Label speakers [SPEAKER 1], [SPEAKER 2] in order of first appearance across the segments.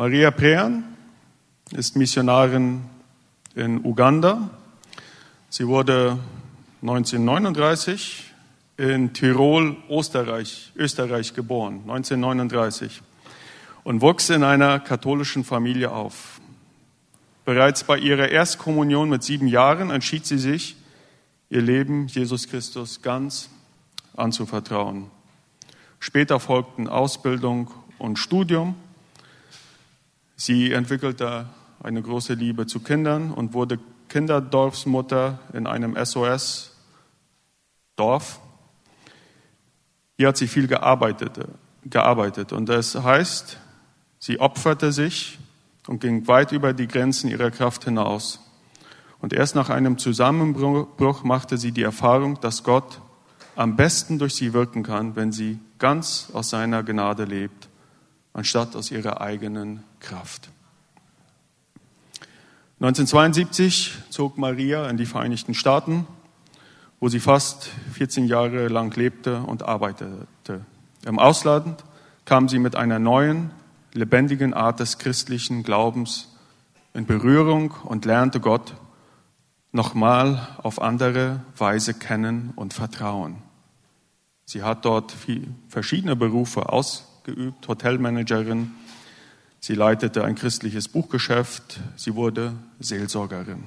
[SPEAKER 1] Maria Prean ist Missionarin in Uganda. Sie wurde 1939 in Tirol, Österreich, Österreich geboren, 1939, und wuchs in einer katholischen Familie auf. Bereits bei ihrer Erstkommunion mit sieben Jahren entschied sie sich, ihr Leben Jesus Christus ganz anzuvertrauen. Später folgten Ausbildung und Studium. Sie entwickelte eine große Liebe zu Kindern und wurde Kinderdorfsmutter in einem SOS-Dorf. Hier hat sie viel gearbeitet, gearbeitet und das heißt, sie opferte sich und ging weit über die Grenzen ihrer Kraft hinaus. Und erst nach einem Zusammenbruch machte sie die Erfahrung, dass Gott am besten durch sie wirken kann, wenn sie ganz aus seiner Gnade lebt, anstatt aus ihrer eigenen Kraft. 1972 zog Maria in die Vereinigten Staaten, wo sie fast 14 Jahre lang lebte und arbeitete. Im Ausland kam sie mit einer neuen, lebendigen Art des christlichen Glaubens in Berührung und lernte Gott nochmal auf andere Weise kennen und vertrauen. Sie hat dort verschiedene Berufe ausgeübt, Hotelmanagerin, sie leitete ein christliches Buchgeschäft, sie wurde Seelsorgerin.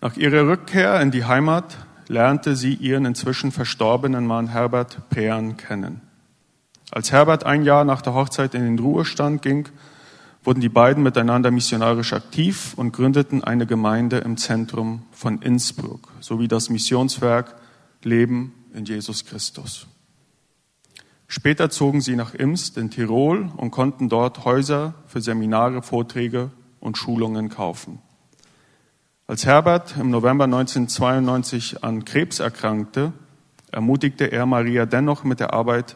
[SPEAKER 1] Nach ihrer Rückkehr in die Heimat lernte sie ihren inzwischen verstorbenen Mann Herbert Pean kennen. Als Herbert ein Jahr nach der Hochzeit in den Ruhestand ging, wurden die beiden miteinander missionarisch aktiv und gründeten eine Gemeinde im Zentrum von Innsbruck sowie das Missionswerk Leben in Jesus Christus. Später zogen sie nach Imst in Tirol und konnten dort Häuser für Seminare, Vorträge und Schulungen kaufen. Als Herbert im November 1992 an Krebs erkrankte, ermutigte er Maria dennoch mit der Arbeit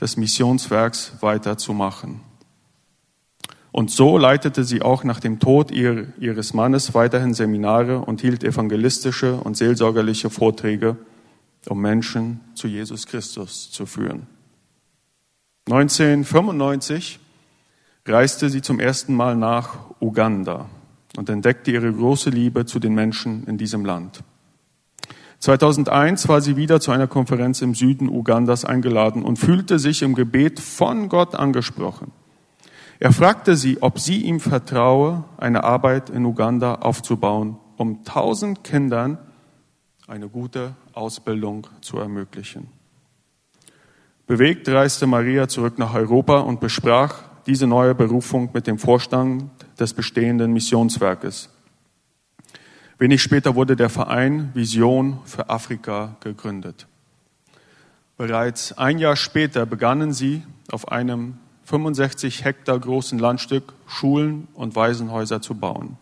[SPEAKER 1] des Missionswerks weiterzumachen. Und so leitete sie auch nach dem Tod ihres Mannes weiterhin Seminare und hielt evangelistische und seelsorgerliche Vorträge um Menschen zu Jesus Christus zu führen. 1995 reiste sie zum ersten Mal nach Uganda und entdeckte ihre große Liebe zu den Menschen in diesem Land. 2001 war sie wieder zu einer Konferenz im Süden Ugandas eingeladen und fühlte sich im Gebet von Gott angesprochen. Er fragte sie, ob sie ihm vertraue, eine Arbeit in Uganda aufzubauen, um tausend Kindern eine gute Ausbildung zu ermöglichen. Bewegt reiste Maria zurück nach Europa und besprach diese neue Berufung mit dem Vorstand des bestehenden Missionswerkes. Wenig später wurde der Verein Vision für Afrika gegründet. Bereits ein Jahr später begannen sie auf einem 65 Hektar großen Landstück Schulen und Waisenhäuser zu bauen.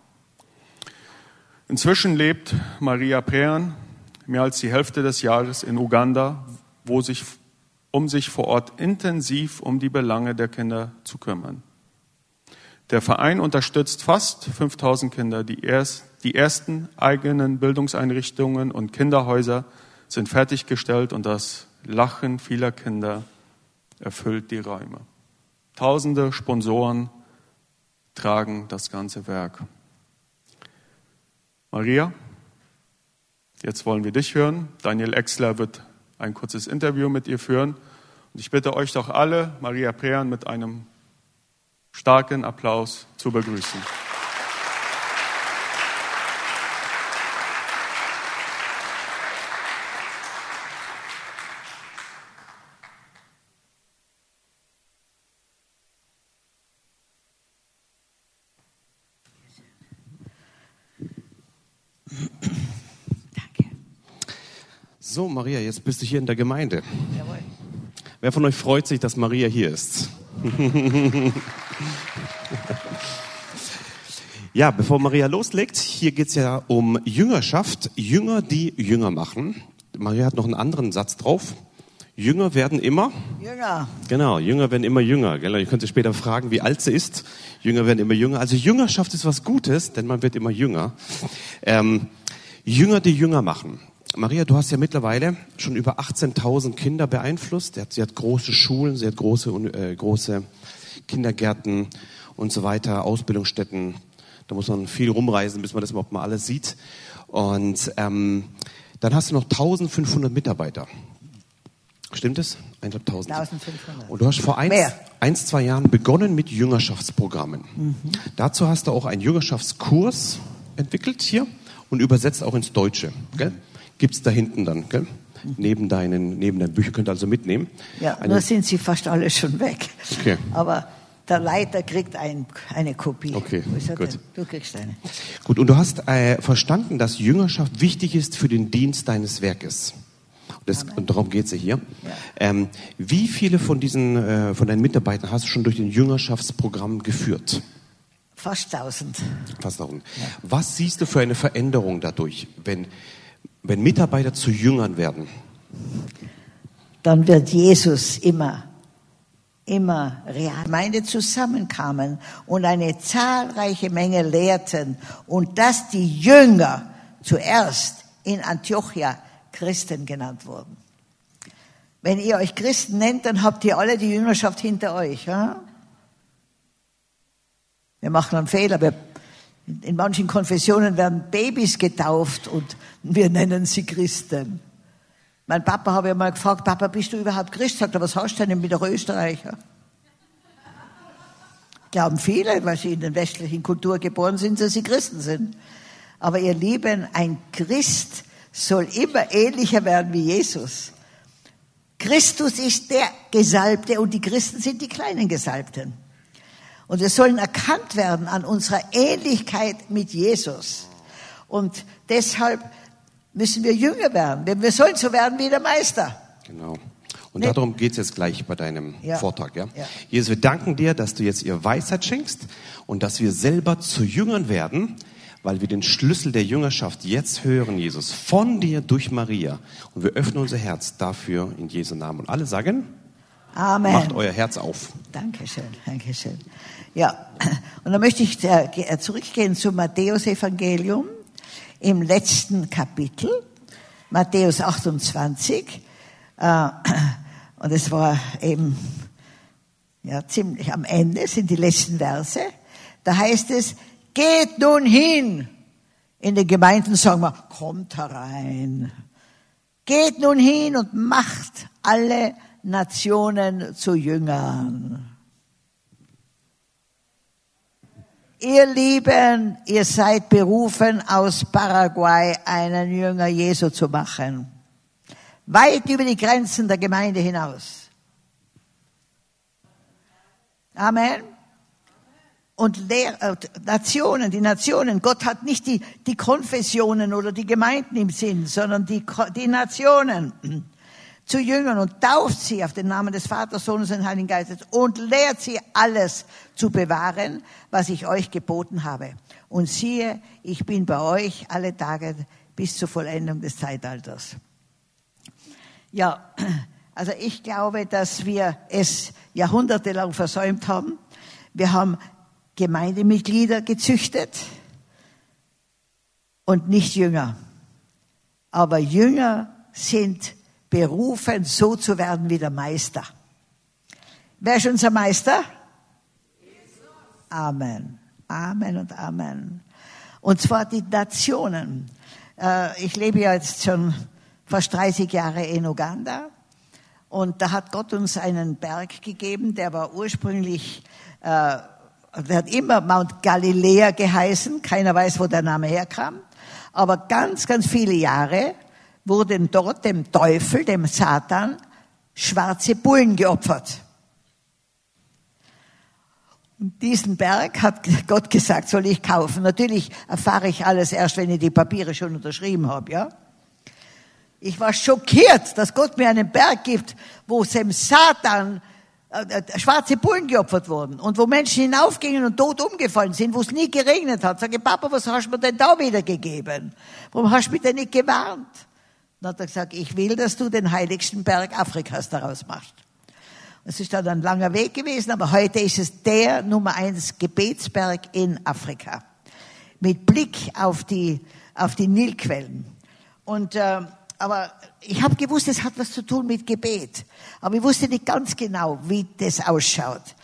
[SPEAKER 1] Inzwischen lebt Maria Prean mehr als die Hälfte des Jahres in Uganda, wo sich, um sich vor Ort intensiv um die Belange der Kinder zu kümmern. Der Verein unterstützt fast 5000 Kinder. Die, erst, die ersten eigenen Bildungseinrichtungen und Kinderhäuser sind fertiggestellt und das Lachen vieler Kinder erfüllt die Räume. Tausende Sponsoren tragen das ganze Werk. Maria, Jetzt wollen wir dich hören. Daniel Exler wird ein kurzes Interview mit ihr führen. Und ich bitte euch doch alle, Maria Prean mit einem starken Applaus zu begrüßen.
[SPEAKER 2] So, Maria, jetzt bist du hier in der Gemeinde. Jawohl. Wer von euch freut sich, dass Maria hier ist? ja, bevor Maria loslegt, hier geht es ja um Jüngerschaft. Jünger, die Jünger machen. Maria hat noch einen anderen Satz drauf. Jünger werden immer? Jünger. Genau, Jünger werden immer jünger. Gell? Ich könnte später fragen, wie alt sie ist. Jünger werden immer jünger. Also Jüngerschaft ist was Gutes, denn man wird immer jünger. Ähm, Jünger, die Jünger machen. Maria, du hast ja mittlerweile schon über 18.000 Kinder beeinflusst. Sie hat große Schulen, sie hat große, äh, große Kindergärten und so weiter, Ausbildungsstätten. Da muss man viel rumreisen, bis man das überhaupt mal alles sieht. Und ähm, dann hast du noch 1500 Mitarbeiter. Stimmt es? 1500. 1500. Und du hast vor eins, eins, zwei Jahren begonnen mit Jüngerschaftsprogrammen. Mhm. Dazu hast du auch einen Jüngerschaftskurs entwickelt hier und übersetzt auch ins Deutsche. Gell? Gibt's da hinten dann, gell? Neben deinen, neben deinen Büchern könnt ihr also mitnehmen.
[SPEAKER 3] Ja, Eine, nur sind sie fast alle schon weg. Okay. Aber der Leiter kriegt ein, eine Kopie.
[SPEAKER 2] Okay, gut.
[SPEAKER 3] Du kriegst eine.
[SPEAKER 2] Gut, und du hast äh, verstanden, dass Jüngerschaft wichtig ist für den Dienst deines Werkes. Das, und darum geht es ja hier. Ja. Ähm, wie viele von diesen, äh, von deinen Mitarbeitern hast du schon durch den Jüngerschaftsprogramm geführt?
[SPEAKER 3] Fast tausend.
[SPEAKER 2] Fast tausend. Ja. Was siehst du für eine Veränderung dadurch, wenn, wenn Mitarbeiter zu Jüngern werden?
[SPEAKER 3] Dann wird Jesus immer, immer real. Gemeinde zusammenkamen und eine zahlreiche Menge lehrten und dass die Jünger zuerst in Antiochia Christen genannt wurden. Wenn ihr euch Christen nennt, dann habt ihr alle die Jüngerschaft hinter euch. Ja? Wir machen einen Fehler. Wir, in manchen Konfessionen werden Babys getauft und wir nennen sie Christen. Mein Papa habe ja mal gefragt, Papa, bist du überhaupt Christ? Sagt er, was hast du denn mit der Österreicher? Glauben viele, weil sie in der westlichen Kultur geboren sind, dass sie Christen sind. Aber ihr Lieben, ein Christ soll immer ähnlicher werden wie Jesus. Christus ist der Gesalbte und die Christen sind die kleinen Gesalbten. Und wir sollen erkannt werden an unserer Ähnlichkeit mit Jesus. Und deshalb müssen wir jünger werden. Wir sollen so werden wie der Meister.
[SPEAKER 2] Genau. Und nee. darum geht es jetzt gleich bei deinem ja. Vortrag. Ja? ja? Jesus, wir danken dir, dass du jetzt ihr Weisheit schenkst und dass wir selber zu Jüngern werden, weil wir den Schlüssel der Jüngerschaft jetzt hören, Jesus, von dir durch Maria. Und wir öffnen unser Herz dafür in Jesu Namen. Und alle sagen,
[SPEAKER 3] Amen.
[SPEAKER 2] Macht euer Herz auf.
[SPEAKER 3] Dankeschön, Dankeschön. Ja, und dann möchte ich äh, zurückgehen zum Matthäus-Evangelium im letzten Kapitel, Matthäus 28. Äh, und es war eben ja, ziemlich am Ende, sind die letzten Verse. Da heißt es, Geht nun hin. In den Gemeinden sagen wir, kommt herein. Geht nun hin und macht alle Nationen zu Jüngern. Ihr Lieben, ihr seid berufen, aus Paraguay einen Jünger Jesu zu machen. Weit über die Grenzen der Gemeinde hinaus. Amen und Lehr äh, Nationen, die Nationen. Gott hat nicht die, die Konfessionen oder die Gemeinden im Sinn, sondern die, die Nationen zu Jüngern und tauft sie auf den Namen des Vaters, Sohnes und Heiligen Geistes und lehrt sie alles zu bewahren, was ich euch geboten habe. Und siehe, ich bin bei euch alle Tage bis zur Vollendung des Zeitalters. Ja, also ich glaube, dass wir es jahrhundertelang versäumt haben. Wir haben Gemeindemitglieder gezüchtet und nicht Jünger. Aber Jünger sind berufen, so zu werden wie der Meister. Wer ist unser Meister? Amen. Amen und Amen. Und zwar die Nationen. Äh, ich lebe ja jetzt schon fast 30 Jahre in Uganda. Und da hat Gott uns einen Berg gegeben, der war ursprünglich äh, der hat immer Mount Galiläa geheißen, keiner weiß, wo der Name herkam. Aber ganz, ganz viele Jahre wurden dort dem Teufel, dem Satan, schwarze Bullen geopfert. Und diesen Berg hat Gott gesagt, soll ich kaufen. Natürlich erfahre ich alles erst, wenn ich die Papiere schon unterschrieben habe, ja. Ich war schockiert, dass Gott mir einen Berg gibt, wo dem Satan äh, äh, schwarze Bullen geopfert wurden und wo Menschen hinaufgingen und tot umgefallen sind, wo es nie geregnet hat. Sage, Papa, was hast du mir denn da wieder gegeben? Warum hast du mich denn nicht gewarnt? Dann hat er gesagt, ich will, dass du den heiligsten Berg Afrikas daraus machst. Es ist dann ein langer Weg gewesen, aber heute ist es der Nummer eins Gebetsberg in Afrika. Mit Blick auf die, auf die Nilquellen. Und, äh, aber ich habe gewusst, es hat was zu tun mit Gebet. Aber ich wusste nicht ganz genau, wie das ausschaut.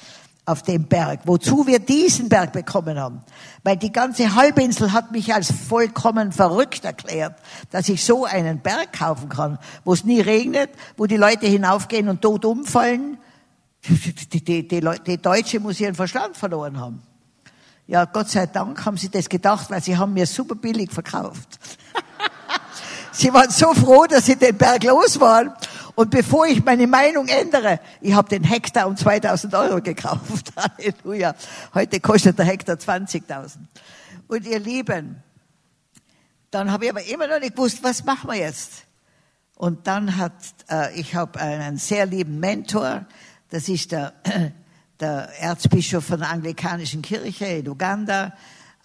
[SPEAKER 3] Auf dem Berg, wozu wir diesen Berg bekommen haben. Weil die ganze Halbinsel hat mich als vollkommen verrückt erklärt, dass ich so einen Berg kaufen kann, wo es nie regnet, wo die Leute hinaufgehen und tot umfallen. Die, die, die, die Deutsche muss ihren Verstand verloren haben. Ja, Gott sei Dank haben sie das gedacht, weil sie haben mir super billig verkauft. sie waren so froh, dass sie den Berg los waren und bevor ich meine Meinung ändere, ich habe den Hektar um 2000 Euro gekauft. Halleluja. Heute kostet der Hektar 20.000. Und ihr Lieben, dann habe ich aber immer noch nicht gewusst, was machen wir jetzt? Und dann hat, äh, ich habe einen sehr lieben Mentor, das ist der, der Erzbischof von der anglikanischen Kirche in Uganda,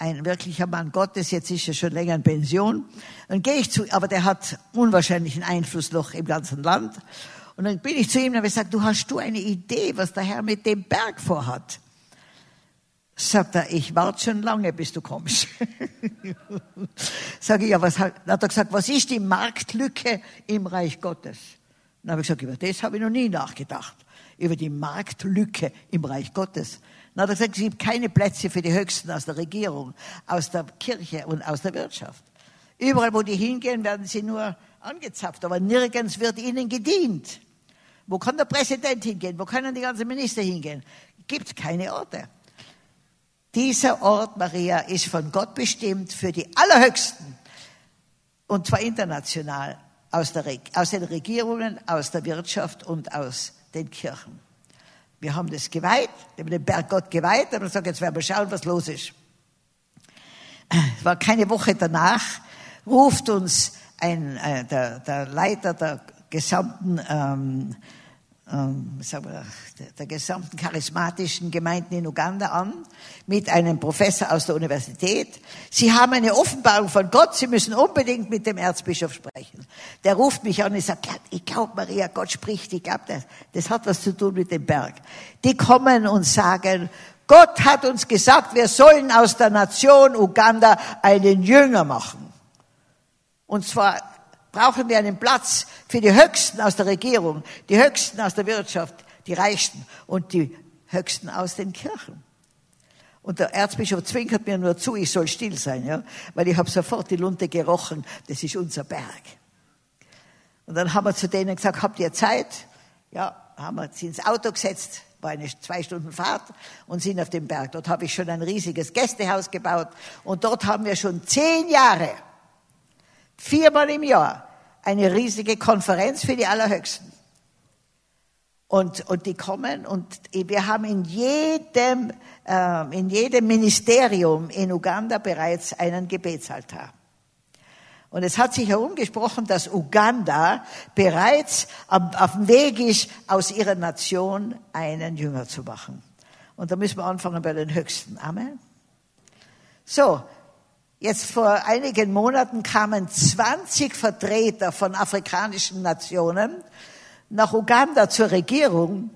[SPEAKER 3] ein wirklicher Mann Gottes, jetzt ist er schon länger in Pension. Dann gehe ich zu, aber der hat unwahrscheinlichen Einfluss noch im ganzen Land. Und dann bin ich zu ihm und habe gesagt, du hast du eine Idee, was der Herr mit dem Berg vorhat? Sagt er, ich warte schon lange, bis du kommst. Sag ich, ja, was hat, dann hat er gesagt, was ist die Marktlücke im Reich Gottes? Dann habe ich gesagt, über das habe ich noch nie nachgedacht. Über die Marktlücke im Reich Gottes. Dann hat er gesagt, es gibt keine Plätze für die Höchsten aus der Regierung, aus der Kirche und aus der Wirtschaft. Überall, wo die hingehen, werden sie nur angezapft, aber nirgends wird ihnen gedient. Wo kann der Präsident hingehen? Wo können die ganzen Minister hingehen? Gibt keine Orte. Dieser Ort, Maria, ist von Gott bestimmt für die Allerhöchsten. Und zwar international. Aus, der, aus den Regierungen, aus der Wirtschaft und aus den Kirchen. Wir haben das geweiht, wir haben den Berg Gott geweiht, und haben gesagt, jetzt werden wir schauen, was los ist. Es war keine Woche danach, ruft uns ein, äh, der, der Leiter der gesamten ähm, ähm, wir, der, der gesamten charismatischen Gemeinden in Uganda an, mit einem Professor aus der Universität. Sie haben eine Offenbarung von Gott, Sie müssen unbedingt mit dem Erzbischof sprechen. Der ruft mich an und sagt, ich glaube, Maria, Gott spricht, ich glaube, das, das hat was zu tun mit dem Berg. Die kommen und sagen, Gott hat uns gesagt, wir sollen aus der Nation Uganda einen Jünger machen. Und zwar brauchen wir einen Platz für die Höchsten aus der Regierung, die Höchsten aus der Wirtschaft, die Reichsten und die Höchsten aus den Kirchen. Und der Erzbischof zwinkert mir nur zu, ich soll still sein, ja, weil ich habe sofort die Lunte gerochen, das ist unser Berg. Und dann haben wir zu denen gesagt, habt ihr Zeit? Ja, haben wir sie ins Auto gesetzt, war eine zwei Stunden Fahrt und sind auf dem Berg. Dort habe ich schon ein riesiges Gästehaus gebaut und dort haben wir schon zehn Jahre viermal im Jahr eine riesige Konferenz für die Allerhöchsten. Und, und die kommen und wir haben in jedem, äh, in jedem Ministerium in Uganda bereits einen Gebetsaltar. Und es hat sich herumgesprochen, dass Uganda bereits auf dem Weg ist, aus ihrer Nation einen Jünger zu machen. Und da müssen wir anfangen bei den Höchsten. Amen. So, Jetzt vor einigen Monaten kamen 20 Vertreter von afrikanischen Nationen nach Uganda zur Regierung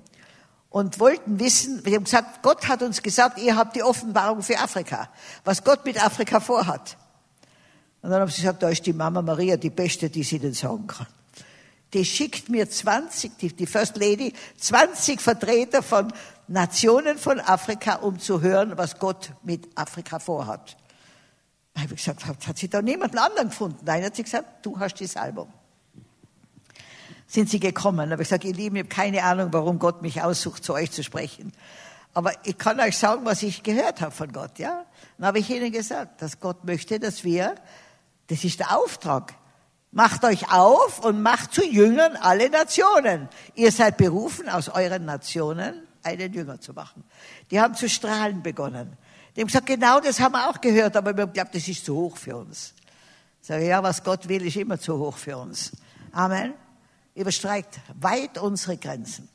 [SPEAKER 3] und wollten wissen, wir haben gesagt, Gott hat uns gesagt, ihr habt die Offenbarung für Afrika, was Gott mit Afrika vorhat. Und dann haben sie gesagt, da ist die Mama Maria die Beste, die sie denn sagen kann. Die schickt mir 20, die, die First Lady, 20 Vertreter von Nationen von Afrika, um zu hören, was Gott mit Afrika vorhat. Da habe ich gesagt, hat, hat sie da niemanden anderen gefunden? Nein, hat sie gesagt, du hast die Salbung. Sind sie gekommen? Da habe ich gesagt, ihr Lieben, ich habe keine Ahnung, warum Gott mich aussucht, zu euch zu sprechen. Aber ich kann euch sagen, was ich gehört habe von Gott, ja? Dann habe ich ihnen gesagt, dass Gott möchte, dass wir, das ist der Auftrag, macht euch auf und macht zu Jüngern alle Nationen. Ihr seid berufen, aus euren Nationen einen Jünger zu machen. Die haben zu strahlen begonnen. Die haben gesagt, genau das haben wir auch gehört, aber wir haben geglaubt, das ist zu hoch für uns. Ich sage, ja, was Gott will, ist immer zu hoch für uns. Amen. Überstreikt weit unsere Grenzen.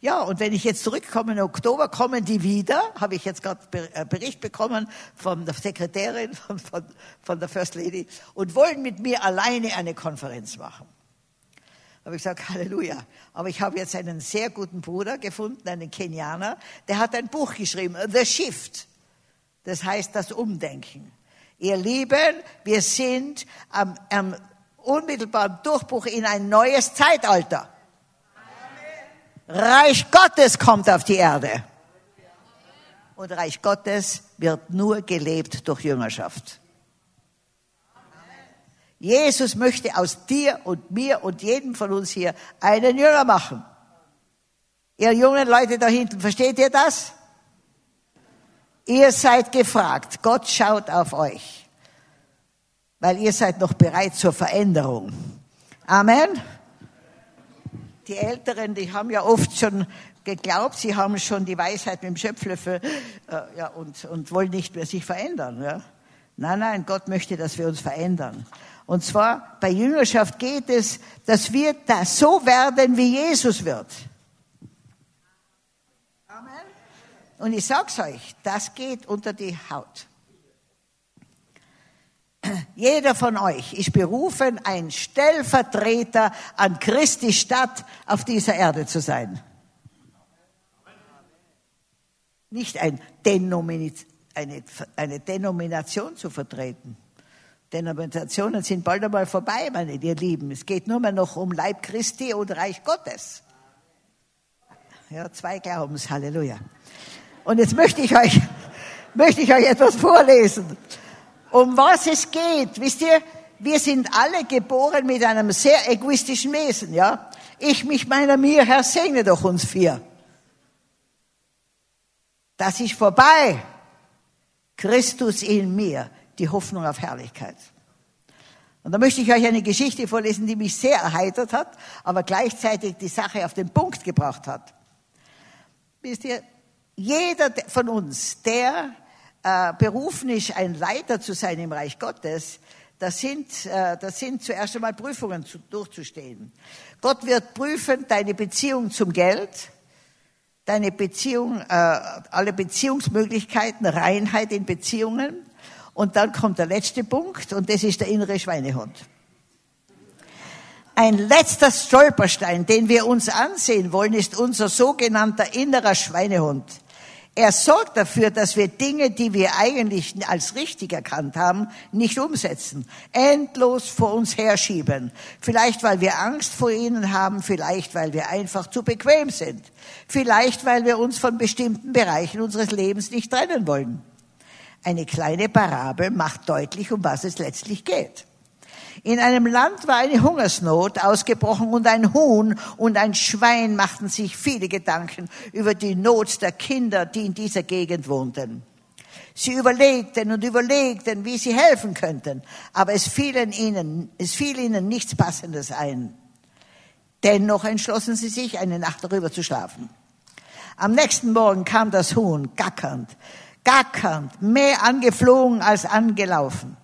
[SPEAKER 3] Ja, und wenn ich jetzt zurückkomme im Oktober, kommen die wieder, habe ich jetzt gerade äh, Bericht bekommen von der Sekretärin, von, von, von der First Lady, und wollen mit mir alleine eine Konferenz machen. Habe ich gesagt, Halleluja. Aber ich habe jetzt einen sehr guten Bruder gefunden, einen Kenianer, der hat ein Buch geschrieben, The Shift. Das heißt das Umdenken. Ihr Lieben, wir sind am, am unmittelbaren Durchbruch in ein neues Zeitalter. Reich Gottes kommt auf die Erde. und Reich Gottes wird nur gelebt durch Jüngerschaft. Jesus möchte aus dir und mir und jedem von uns hier einen Jünger machen. Ihr jungen Leute da hinten, versteht ihr das? Ihr seid gefragt. Gott schaut auf euch. Weil ihr seid noch bereit zur Veränderung. Amen. Die Älteren, die haben ja oft schon geglaubt, sie haben schon die Weisheit mit dem Schöpflöffel äh, ja, und, und wollen nicht mehr sich verändern. Ja. Nein, nein, Gott möchte, dass wir uns verändern. Und zwar bei Jüngerschaft geht es, dass wir da so werden, wie Jesus wird. Amen. Und ich sag's euch, das geht unter die Haut. Jeder von euch ist berufen, ein Stellvertreter an Christi Stadt auf dieser Erde zu sein. Nicht ein Denomin eine, eine Denomination zu vertreten. Denominationen sind bald einmal vorbei, meine ihr Lieben. Es geht nur mehr noch um Leib Christi und Reich Gottes. Ja, zwei Glaubens, Halleluja. Und jetzt möchte ich euch, möchte ich euch etwas vorlesen. Um was es geht, wisst ihr, wir sind alle geboren mit einem sehr egoistischen Wesen, ja? Ich, mich, meiner, mir, Herr, segne doch uns vier. Das ist vorbei. Christus in mir die Hoffnung auf Herrlichkeit. Und da möchte ich euch eine Geschichte vorlesen, die mich sehr erheitert hat, aber gleichzeitig die Sache auf den Punkt gebracht hat. Wisst ihr, jeder von uns, der äh, berufen ist, ein Leiter zu sein im Reich Gottes, das sind, äh, das sind zuerst einmal Prüfungen zu, durchzustehen. Gott wird prüfen deine Beziehung zum Geld, deine Beziehung, äh, alle Beziehungsmöglichkeiten, Reinheit in Beziehungen, und dann kommt der letzte Punkt und das ist der innere Schweinehund. Ein letzter Stolperstein, den wir uns ansehen wollen, ist unser sogenannter innerer Schweinehund. Er sorgt dafür, dass wir Dinge, die wir eigentlich als richtig erkannt haben, nicht umsetzen. Endlos vor uns herschieben. Vielleicht, weil wir Angst vor ihnen haben, vielleicht, weil wir einfach zu bequem sind. Vielleicht, weil wir uns von bestimmten Bereichen unseres Lebens nicht trennen wollen. Eine kleine Parabel macht deutlich, um was es letztlich geht. In einem Land war eine Hungersnot ausgebrochen und ein Huhn und ein Schwein machten sich viele Gedanken über die Not der Kinder, die in dieser Gegend wohnten. Sie überlegten und überlegten, wie sie helfen könnten, aber es fiel ihnen, es fiel ihnen nichts Passendes ein. Dennoch entschlossen sie sich, eine Nacht darüber zu schlafen. Am nächsten Morgen kam das Huhn, gackernd, gackernd, mehr angeflogen als angelaufen.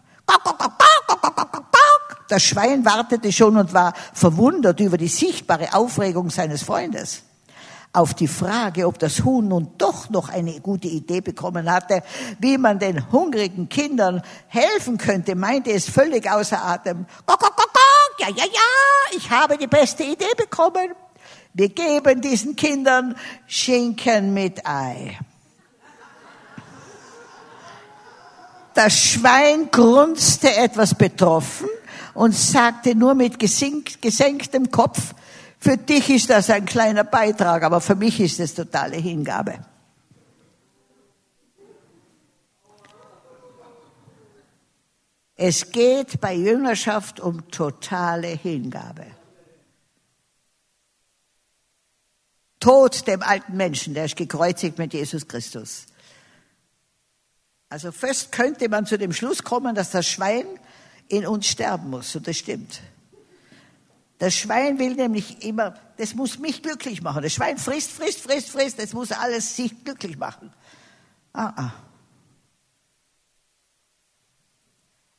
[SPEAKER 3] Das Schwein wartete schon und war verwundert über die sichtbare Aufregung seines Freundes. Auf die Frage, ob das Huhn nun doch noch eine gute Idee bekommen hatte, wie man den hungrigen Kindern helfen könnte, meinte es völlig außer Atem. Ja, ja, ja, ich habe die beste Idee bekommen. Wir geben diesen Kindern Schinken mit Ei. Das Schwein grunzte etwas betroffen und sagte nur mit gesenktem Kopf, für dich ist das ein kleiner Beitrag, aber für mich ist es totale Hingabe. Es geht bei Jüngerschaft um totale Hingabe. Tod dem alten Menschen, der ist gekreuzigt mit Jesus Christus. Also fest könnte man zu dem Schluss kommen, dass das Schwein in uns sterben muss. Und das stimmt. Das Schwein will nämlich immer, das muss mich glücklich machen. Das Schwein frisst, frisst, frisst, frisst. Das muss alles sich glücklich machen. Ah, ah.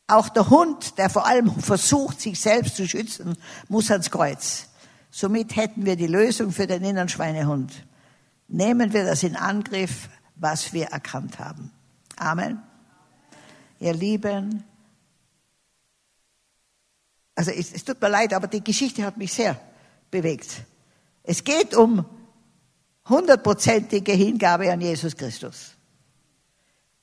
[SPEAKER 3] Auch der Hund, der vor allem versucht, sich selbst zu schützen, muss ans Kreuz. Somit hätten wir die Lösung für den inneren Schweinehund. Nehmen wir das in Angriff, was wir erkannt haben. Amen. Ihr Lieben, also es, es tut mir leid, aber die Geschichte hat mich sehr bewegt. Es geht um hundertprozentige Hingabe an Jesus Christus.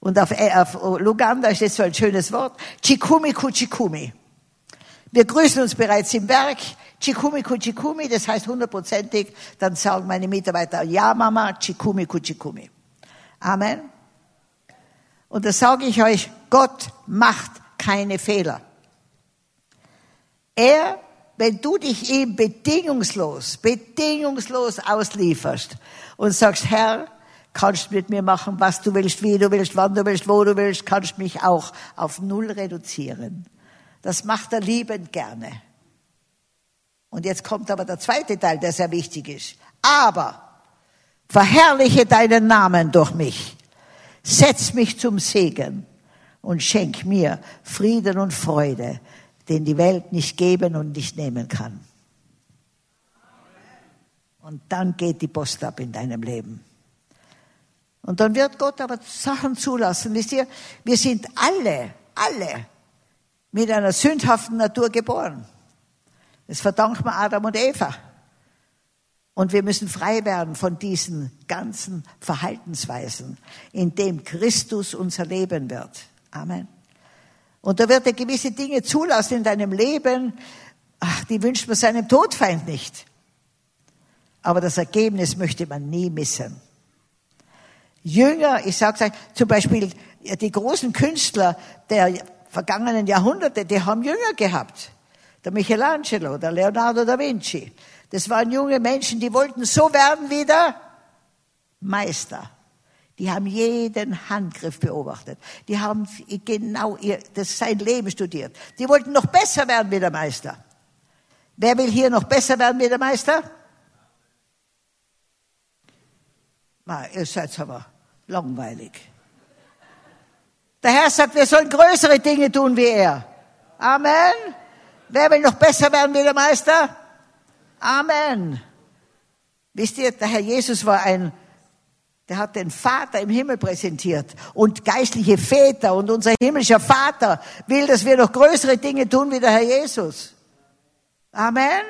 [SPEAKER 3] Und auf, äh, auf Luganda ist jetzt so ein schönes Wort. Chikumi kuchikumi. Wir grüßen uns bereits im Werk. Chikumi kuchikumi, das heißt hundertprozentig. Dann sagen meine Mitarbeiter, ja Mama, Chikumi kuchikumi. Amen. Und da sage ich euch, Gott macht keine Fehler. Er, wenn du dich ihm bedingungslos, bedingungslos auslieferst und sagst, Herr, kannst mit mir machen, was du willst, wie du willst, wann du willst, wo du willst, kannst mich auch auf Null reduzieren. Das macht er liebend gerne. Und jetzt kommt aber der zweite Teil, der sehr wichtig ist. Aber verherrliche deinen Namen durch mich. Setz mich zum Segen und schenk mir Frieden und Freude, den die Welt nicht geben und nicht nehmen kann. Und dann geht die Post ab in deinem Leben. Und dann wird Gott aber Sachen zulassen. Wisst ihr, wir sind alle, alle mit einer sündhaften Natur geboren. Das verdankt man Adam und Eva. Und wir müssen frei werden von diesen ganzen Verhaltensweisen, in dem Christus unser Leben wird. Amen. Und da wird er gewisse Dinge zulassen in deinem Leben, ach, die wünscht man seinem Todfeind nicht. Aber das Ergebnis möchte man nie missen. Jünger, ich sage euch, zum Beispiel die großen Künstler der vergangenen Jahrhunderte, die haben Jünger gehabt. Der Michelangelo, der Leonardo da Vinci. Das waren junge Menschen, die wollten so werden wie der Meister. Die haben jeden Handgriff beobachtet. Die haben genau ihr, das sein Leben studiert. Die wollten noch besser werden wie der Meister. Wer will hier noch besser werden wie der Meister? Na, ihr seid aber langweilig. Der Herr sagt, wir sollen größere Dinge tun wie er. Amen. Wer will noch besser werden wie der Meister? Amen. Wisst ihr, der Herr Jesus war ein, der hat den Vater im Himmel präsentiert und geistliche Väter und unser himmlischer Vater will, dass wir noch größere Dinge tun wie der Herr Jesus. Amen.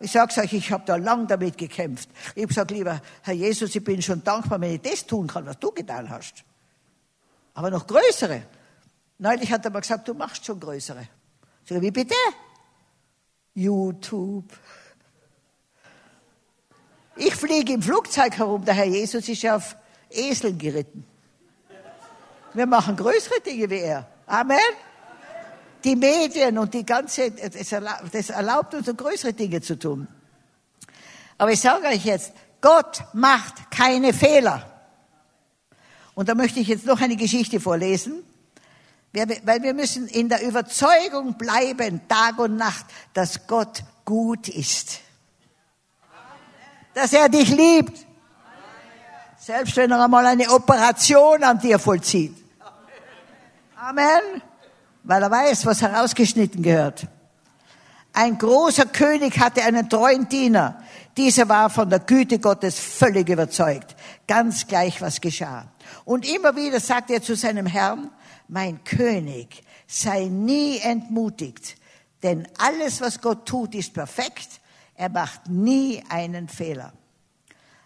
[SPEAKER 3] Ich sag's euch, ich habe da lang damit gekämpft. Ich habe gesagt, lieber Herr Jesus, ich bin schon dankbar, wenn ich das tun kann, was du getan hast. Aber noch größere. Neulich hat er mal gesagt, du machst schon größere. Sag ich, wie bitte? YouTube. Ich fliege im Flugzeug herum, der Herr Jesus ist auf Eseln geritten. Wir machen größere Dinge wie er. Amen die Medien und die ganze, das erlaubt uns, so größere Dinge zu tun. Aber ich sage euch jetzt, Gott macht keine Fehler. Und da möchte ich jetzt noch eine Geschichte vorlesen, weil wir müssen in der Überzeugung bleiben, Tag und Nacht, dass Gott gut ist. Dass er dich liebt. Selbst wenn er einmal eine Operation an dir vollzieht. Amen weil er weiß, was herausgeschnitten gehört. Ein großer König hatte einen treuen Diener. Dieser war von der Güte Gottes völlig überzeugt, ganz gleich was geschah. Und immer wieder sagte er zu seinem Herrn, mein König, sei nie entmutigt, denn alles, was Gott tut, ist perfekt. Er macht nie einen Fehler.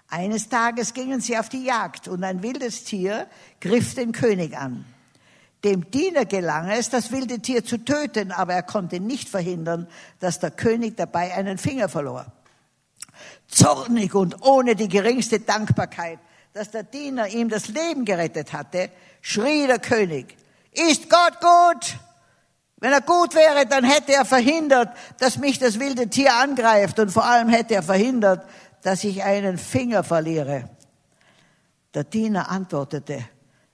[SPEAKER 3] Eines Tages gingen sie auf die Jagd und ein wildes Tier griff den König an. Dem Diener gelang es, das wilde Tier zu töten, aber er konnte nicht verhindern, dass der König dabei einen Finger verlor. Zornig und ohne die geringste Dankbarkeit, dass der Diener ihm das Leben gerettet hatte, schrie der König, ist Gott gut? Wenn er gut wäre, dann hätte er verhindert, dass mich das wilde Tier angreift und vor allem hätte er verhindert, dass ich einen Finger verliere. Der Diener antwortete,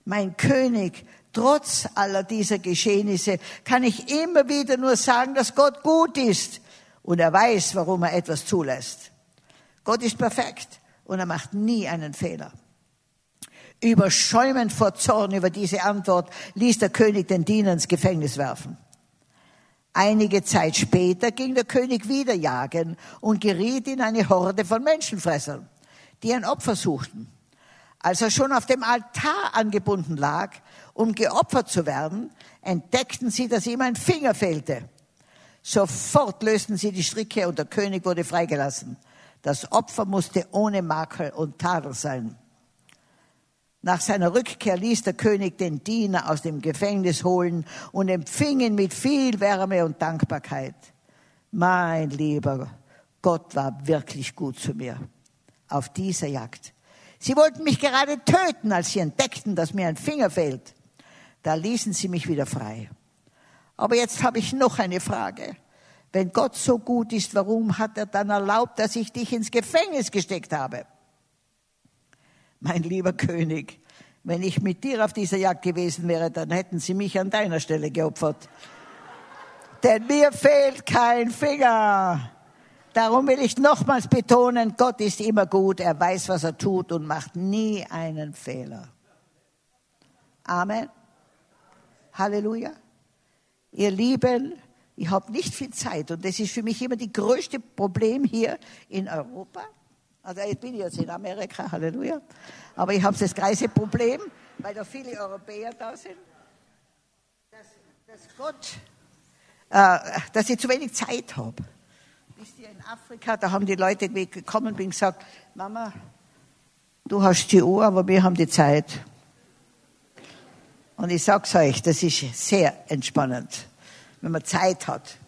[SPEAKER 3] mein König, Trotz aller dieser Geschehnisse kann ich immer wieder nur sagen, dass Gott gut ist und er weiß, warum er etwas zulässt. Gott ist perfekt und er macht nie einen Fehler. Überschäumend vor Zorn über diese Antwort ließ der König den Diener ins Gefängnis werfen. Einige Zeit später ging der König wieder jagen und geriet in eine Horde von Menschenfressern, die ein Opfer suchten. Als er schon auf dem Altar angebunden lag, um geopfert zu werden, entdeckten sie, dass ihm ein Finger fehlte. Sofort lösten sie die Stricke und der König wurde freigelassen. Das Opfer musste ohne Makel und Tadel sein. Nach seiner Rückkehr ließ der König den Diener aus dem Gefängnis holen und empfing ihn mit viel Wärme und Dankbarkeit. Mein lieber Gott war wirklich gut zu mir auf dieser Jagd. Sie wollten mich gerade töten, als sie entdeckten, dass mir ein Finger fehlt. Da ließen sie mich wieder frei. Aber jetzt habe ich noch eine Frage. Wenn Gott so gut ist, warum hat er dann erlaubt, dass ich dich ins Gefängnis gesteckt habe? Mein lieber König, wenn ich mit dir auf dieser Jagd gewesen wäre, dann hätten sie mich an deiner Stelle geopfert. Denn mir fehlt kein Finger. Darum will ich nochmals betonen, Gott ist immer gut, er weiß, was er tut und macht nie einen Fehler. Amen. Halleluja. Ihr Lieben, ich habe nicht viel Zeit und das ist für mich immer die größte Problem hier in Europa. Also ich bin jetzt in Amerika, Halleluja. Aber ich habe das gleiche Problem, weil da viele Europäer da sind, dass, dass Gott, äh, dass ich zu wenig Zeit habe wisst ihr, in Afrika, da haben die Leute gekommen und gesagt, Mama, du hast die Uhr, aber wir haben die Zeit. Und ich sag's euch, das ist sehr entspannend, wenn man Zeit hat.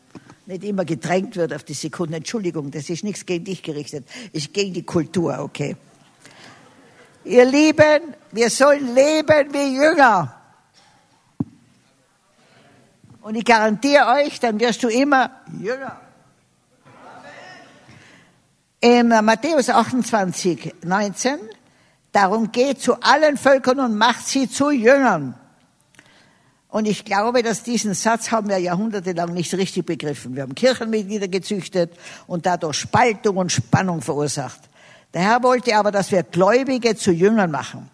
[SPEAKER 3] Nicht immer gedrängt wird auf die Sekunde. Entschuldigung, das ist nichts gegen dich gerichtet, ist gegen die Kultur, okay. Ihr Lieben, wir sollen leben wie Jünger. Und ich garantiere euch, dann wirst du immer Jünger. Im Matthäus 28, 19, darum geht zu allen Völkern und macht sie zu Jüngern. Und ich glaube, dass diesen Satz haben wir jahrhundertelang nicht richtig begriffen. Wir haben Kirchenmitglieder gezüchtet und dadurch Spaltung und Spannung verursacht. Der Herr wollte aber, dass wir Gläubige zu Jüngern machen.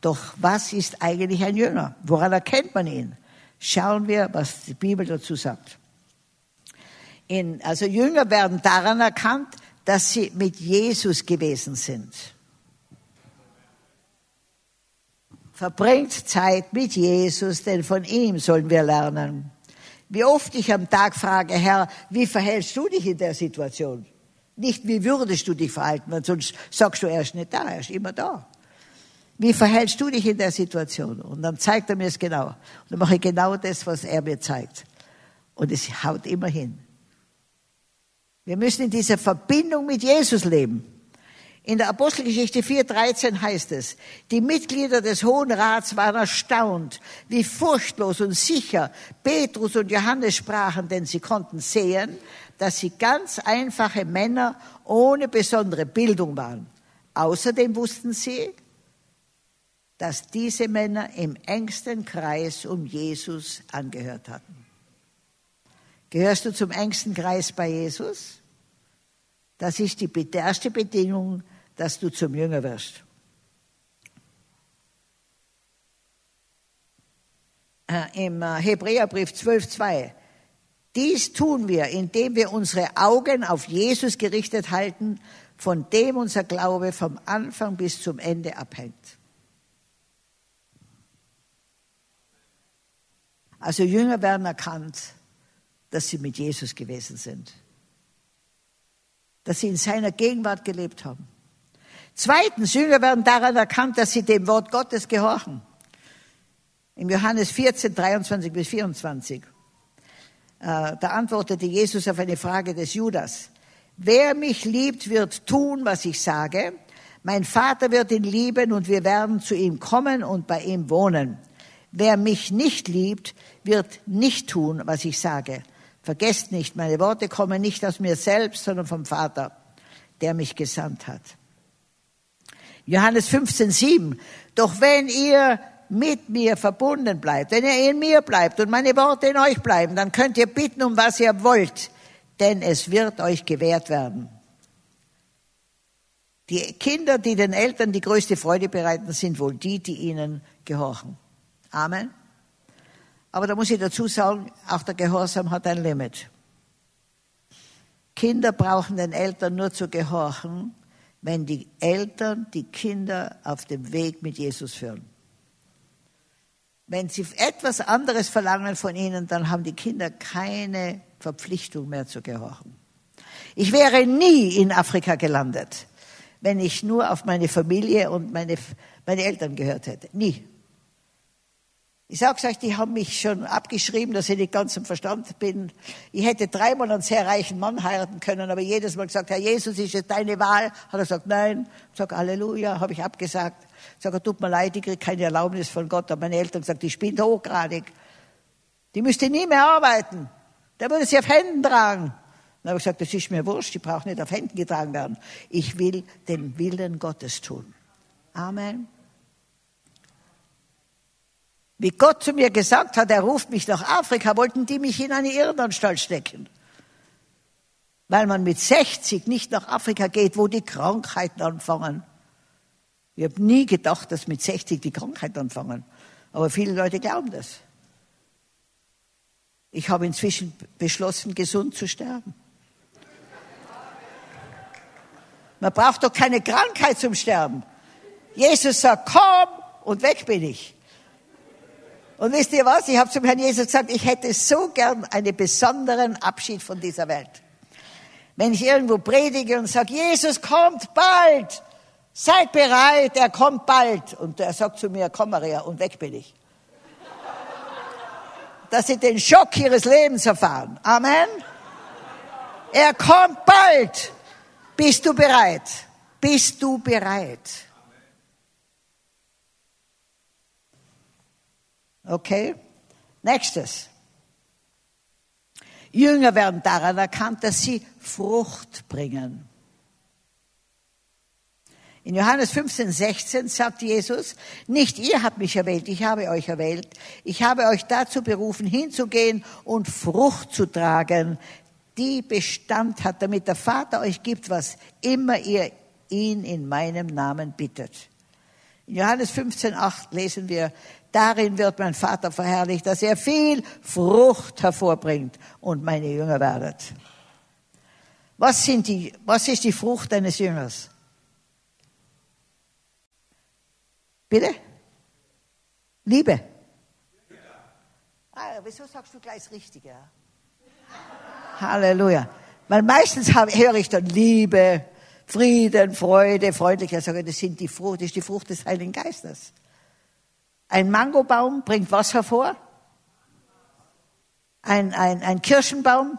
[SPEAKER 3] Doch was ist eigentlich ein Jünger? Woran erkennt man ihn? Schauen wir, was die Bibel dazu sagt. In, also Jünger werden daran erkannt, dass sie mit Jesus gewesen sind. Verbringt Zeit mit Jesus, denn von ihm sollen wir lernen. Wie oft ich am Tag frage, Herr, wie verhältst du dich in der Situation? Nicht, wie würdest du dich verhalten, weil sonst sagst du, er ist nicht da, er ist immer da. Wie verhältst du dich in der Situation? Und dann zeigt er mir es genau. Und dann mache ich genau das, was er mir zeigt. Und es haut immer hin. Wir müssen in dieser Verbindung mit Jesus leben. In der Apostelgeschichte 4.13 heißt es, die Mitglieder des Hohen Rats waren erstaunt, wie furchtlos und sicher Petrus und Johannes sprachen, denn sie konnten sehen, dass sie ganz einfache Männer ohne besondere Bildung waren. Außerdem wussten sie, dass diese Männer im engsten Kreis um Jesus angehört hatten. Gehörst du zum engsten Kreis bei Jesus? Das ist die erste Bedingung, dass du zum Jünger wirst. Äh, Im äh, Hebräerbrief 12.2. Dies tun wir, indem wir unsere Augen auf Jesus gerichtet halten, von dem unser Glaube vom Anfang bis zum Ende abhängt. Also Jünger werden erkannt, dass sie mit Jesus gewesen sind dass sie in seiner Gegenwart gelebt haben. Zweitens, Jünger werden daran erkannt, dass sie dem Wort Gottes gehorchen. Im Johannes 14, 23 bis 24. Äh, da antwortete Jesus auf eine Frage des Judas. Wer mich liebt, wird tun, was ich sage. Mein Vater wird ihn lieben und wir werden zu ihm kommen und bei ihm wohnen. Wer mich nicht liebt, wird nicht tun, was ich sage. Vergesst nicht, meine Worte kommen nicht aus mir selbst, sondern vom Vater, der mich gesandt hat. Johannes 15, 7. Doch wenn ihr mit mir verbunden bleibt, wenn ihr in mir bleibt und meine Worte in euch bleiben, dann könnt ihr bitten, um was ihr wollt, denn es wird euch gewährt werden. Die Kinder, die den Eltern die größte Freude bereiten, sind wohl die, die ihnen gehorchen. Amen. Aber da muss ich dazu sagen, auch der Gehorsam hat ein Limit. Kinder brauchen den Eltern nur zu gehorchen, wenn die Eltern die Kinder auf dem Weg mit Jesus führen. Wenn sie etwas anderes verlangen von ihnen, dann haben die Kinder keine Verpflichtung mehr zu gehorchen. Ich wäre nie in Afrika gelandet, wenn ich nur auf meine Familie und meine, meine Eltern gehört hätte. Nie. Ich sag's euch, die haben mich schon abgeschrieben, dass ich nicht ganz im Verstand bin. Ich hätte dreimal einen sehr reichen Mann heiraten können, aber jedes Mal gesagt, Herr Jesus, ist es deine Wahl? Hat er gesagt, nein. Ich sag, Halleluja, habe ich abgesagt. Ich sag, tut mir leid, ich kriege keine Erlaubnis von Gott. Aber meine Eltern gesagt, die spinnt hochgradig. Die müsste nie mehr arbeiten. Der würde sie auf Händen tragen. Dann habe ich gesagt, das ist mir wurscht, die braucht nicht auf Händen getragen werden. Ich will den Willen Gottes tun. Amen. Wie Gott zu mir gesagt hat, er ruft mich nach Afrika, wollten die mich in eine Irrenanstalt stecken. Weil man mit 60 nicht nach Afrika geht, wo die Krankheiten anfangen. Ich habe nie gedacht, dass mit 60 die Krankheiten anfangen. Aber viele Leute glauben das. Ich habe inzwischen beschlossen, gesund zu sterben. Man braucht doch keine Krankheit zum Sterben. Jesus sagt, komm und weg bin ich. Und wisst ihr was? Ich habe zum Herrn Jesus gesagt, ich hätte so gern einen besonderen Abschied von dieser Welt. Wenn ich irgendwo predige und sage, Jesus kommt bald, seid bereit, er kommt bald. Und er sagt zu mir, komm Maria, und weg bin ich. Dass sie den Schock ihres Lebens erfahren. Amen. Er kommt bald. Bist du bereit? Bist du bereit? Okay? Nächstes. Jünger werden daran erkannt, dass sie Frucht bringen. In Johannes 15, 16 sagt Jesus, nicht ihr habt mich erwählt, ich habe euch erwählt. Ich habe euch dazu berufen, hinzugehen und Frucht zu tragen, die Bestand hat, damit der Vater euch gibt, was immer ihr ihn in meinem Namen bittet. In Johannes 15, 8 lesen wir, Darin wird mein Vater verherrlicht, dass er viel Frucht hervorbringt und meine Jünger werdet. Was, sind die, was ist die Frucht eines Jüngers? Bitte? Liebe. Ah, wieso sagst du gleich das Richtige? Halleluja. Weil meistens höre ich dann Liebe, Frieden, Freude, Freundlichkeit. Das sind die Frucht, das ist die Frucht des Heiligen Geistes. Ein Mangobaum bringt was hervor? Ein, ein, ein Kirschenbaum?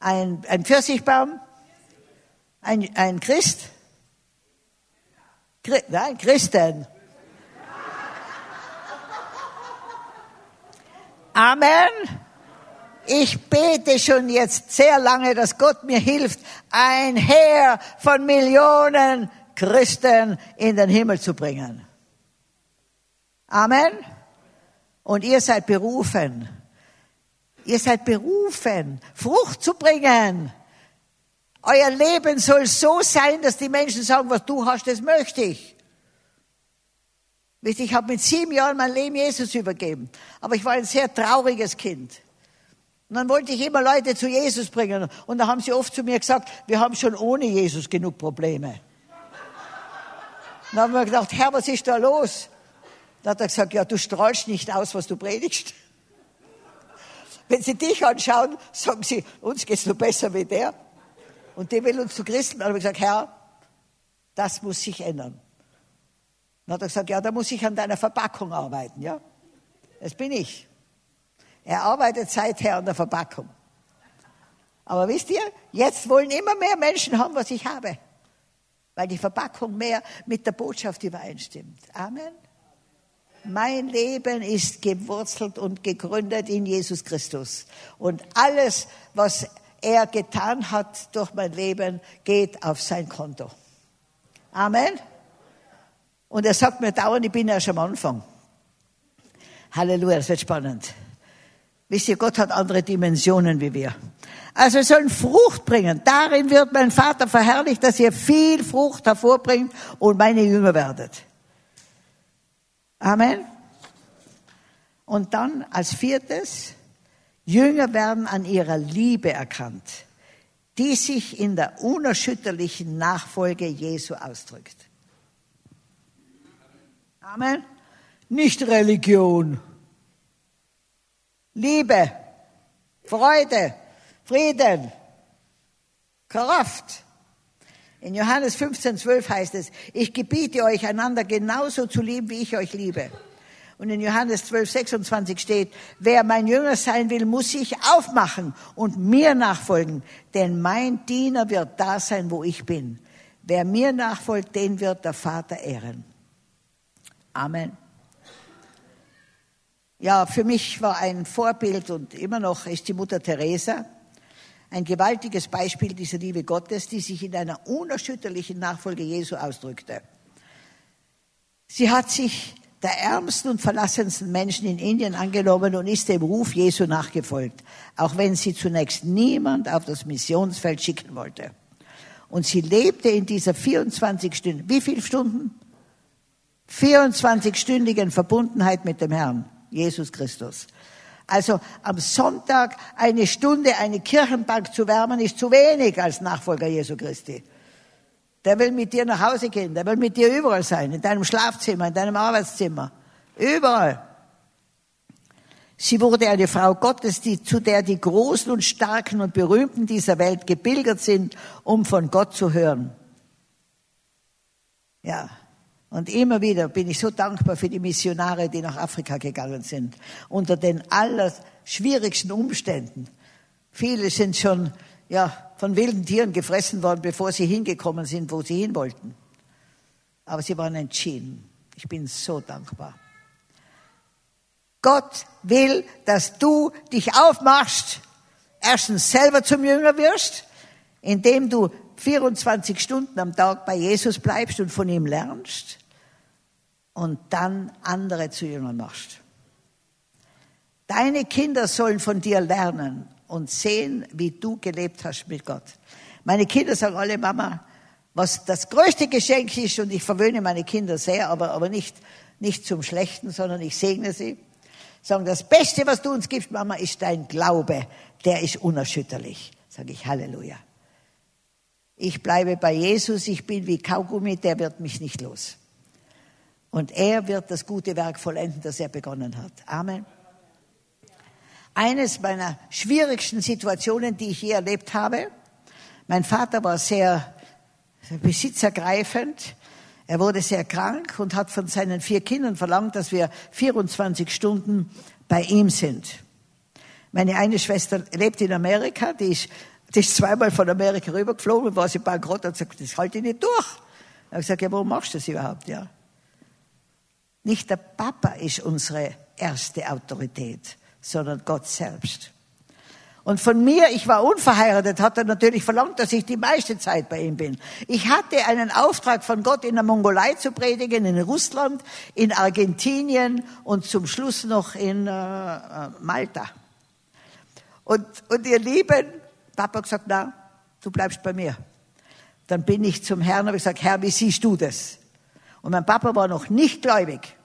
[SPEAKER 3] Ein, ein Pfirsichbaum? Ein, ein Christ? Chri Nein, Christen. Amen. Ich bete schon jetzt sehr lange, dass Gott mir hilft, ein Heer von Millionen Christen in den Himmel zu bringen. Amen. Und ihr seid berufen. Ihr seid berufen, Frucht zu bringen. Euer Leben soll so sein, dass die Menschen sagen, was du hast, das möchte ich. Ich habe mit sieben Jahren mein Leben Jesus übergeben. Aber ich war ein sehr trauriges Kind. Und dann wollte ich immer Leute zu Jesus bringen. Und da haben sie oft zu mir gesagt, wir haben schon ohne Jesus genug Probleme. Dann haben wir gedacht, Herr, was ist da los? Dann hat er gesagt, ja, du strahlst nicht aus, was du predigst. Wenn sie dich anschauen, sagen sie, uns geht's nur besser wie der. Und die will uns zu Christen. Dann habe ich gesagt, Herr, das muss sich ändern. Dann hat er gesagt, ja, da muss ich an deiner Verpackung arbeiten, ja. Das bin ich. Er arbeitet seither an der Verpackung. Aber wisst ihr, jetzt wollen immer mehr Menschen haben, was ich habe. Weil die Verpackung mehr mit der Botschaft übereinstimmt. Amen. Mein Leben ist gewurzelt und gegründet in Jesus Christus. Und alles, was er getan hat durch mein Leben, geht auf sein Konto. Amen. Und er sagt mir dauernd, ich bin erst am Anfang. Halleluja, das wird spannend. Wisst ihr, Gott hat andere Dimensionen wie wir. Also wir sollen Frucht bringen. Darin wird mein Vater verherrlicht, dass ihr viel Frucht hervorbringt und meine Jünger werdet. Amen. Und dann als viertes, Jünger werden an ihrer Liebe erkannt, die sich in der unerschütterlichen Nachfolge Jesu ausdrückt. Amen. Nicht Religion. Liebe, Freude, Frieden, Kraft. In Johannes 15, 12 heißt es, ich gebiete euch einander genauso zu lieben, wie ich euch liebe. Und in Johannes 12, 26 steht, wer mein Jünger sein will, muss sich aufmachen und mir nachfolgen, denn mein Diener wird da sein, wo ich bin. Wer mir nachfolgt, den wird der Vater ehren. Amen. Ja, für mich war ein Vorbild und immer noch ist die Mutter Teresa ein gewaltiges Beispiel dieser Liebe Gottes, die sich in einer unerschütterlichen Nachfolge Jesu ausdrückte. Sie hat sich der ärmsten und verlassensten Menschen in Indien angenommen und ist dem Ruf Jesu nachgefolgt, auch wenn sie zunächst niemand auf das Missionsfeld schicken wollte. Und sie lebte in dieser 24 Stunden, wie viele Stunden? 24-stündigen Verbundenheit mit dem Herrn, Jesus Christus. Also am Sonntag eine Stunde eine Kirchenbank zu wärmen, ist zu wenig als Nachfolger Jesu Christi. Der will mit dir nach Hause gehen, der will mit dir überall sein, in deinem Schlafzimmer, in deinem Arbeitszimmer, überall. Sie wurde eine Frau Gottes, die, zu der die Großen und Starken und Berühmten dieser Welt gebildet sind, um von Gott zu hören. Ja. Und immer wieder bin ich so dankbar für die Missionare, die nach Afrika gegangen sind, unter den allerschwierigsten Umständen. Viele sind schon, ja, von wilden Tieren gefressen worden, bevor sie hingekommen sind, wo sie hin wollten. Aber sie waren entschieden. Ich bin so dankbar. Gott will, dass du dich aufmachst, erstens selber zum Jünger wirst, indem du 24 Stunden am Tag bei Jesus bleibst und von ihm lernst und dann andere zu Jüngern machst. Deine Kinder sollen von dir lernen und sehen, wie du gelebt hast mit Gott. Meine Kinder sagen alle, Mama, was das größte Geschenk ist, und ich verwöhne meine Kinder sehr, aber, aber nicht, nicht zum Schlechten, sondern ich segne sie sagen, das Beste, was du uns gibst, Mama, ist dein Glaube. Der ist unerschütterlich. Sage ich Halleluja. Ich bleibe bei Jesus, ich bin wie Kaugummi, der wird mich nicht los. Und er wird das gute Werk vollenden, das er begonnen hat. Amen. Eines meiner schwierigsten Situationen, die ich je erlebt habe, mein Vater war sehr besitzergreifend. Er wurde sehr krank und hat von seinen vier Kindern verlangt, dass wir 24 Stunden bei ihm sind. Meine eine Schwester lebt in Amerika, die ist, die ist zweimal von Amerika rübergeflogen, war sie bankrott und sagt, das halte ich nicht durch. Ich habe gesagt, ja, warum machst du das überhaupt, ja? Nicht der Papa ist unsere erste Autorität, sondern Gott selbst. Und von mir, ich war unverheiratet, hat er natürlich verlangt, dass ich die meiste Zeit bei ihm bin. Ich hatte einen Auftrag von Gott, in der Mongolei zu predigen, in Russland, in Argentinien und zum Schluss noch in äh, äh Malta. Und, und ihr Lieben, Papa hat gesagt, na, du bleibst bei mir. Dann bin ich zum Herrn und habe gesagt, Herr, wie siehst du das? Und mein Papa war noch nicht gläubig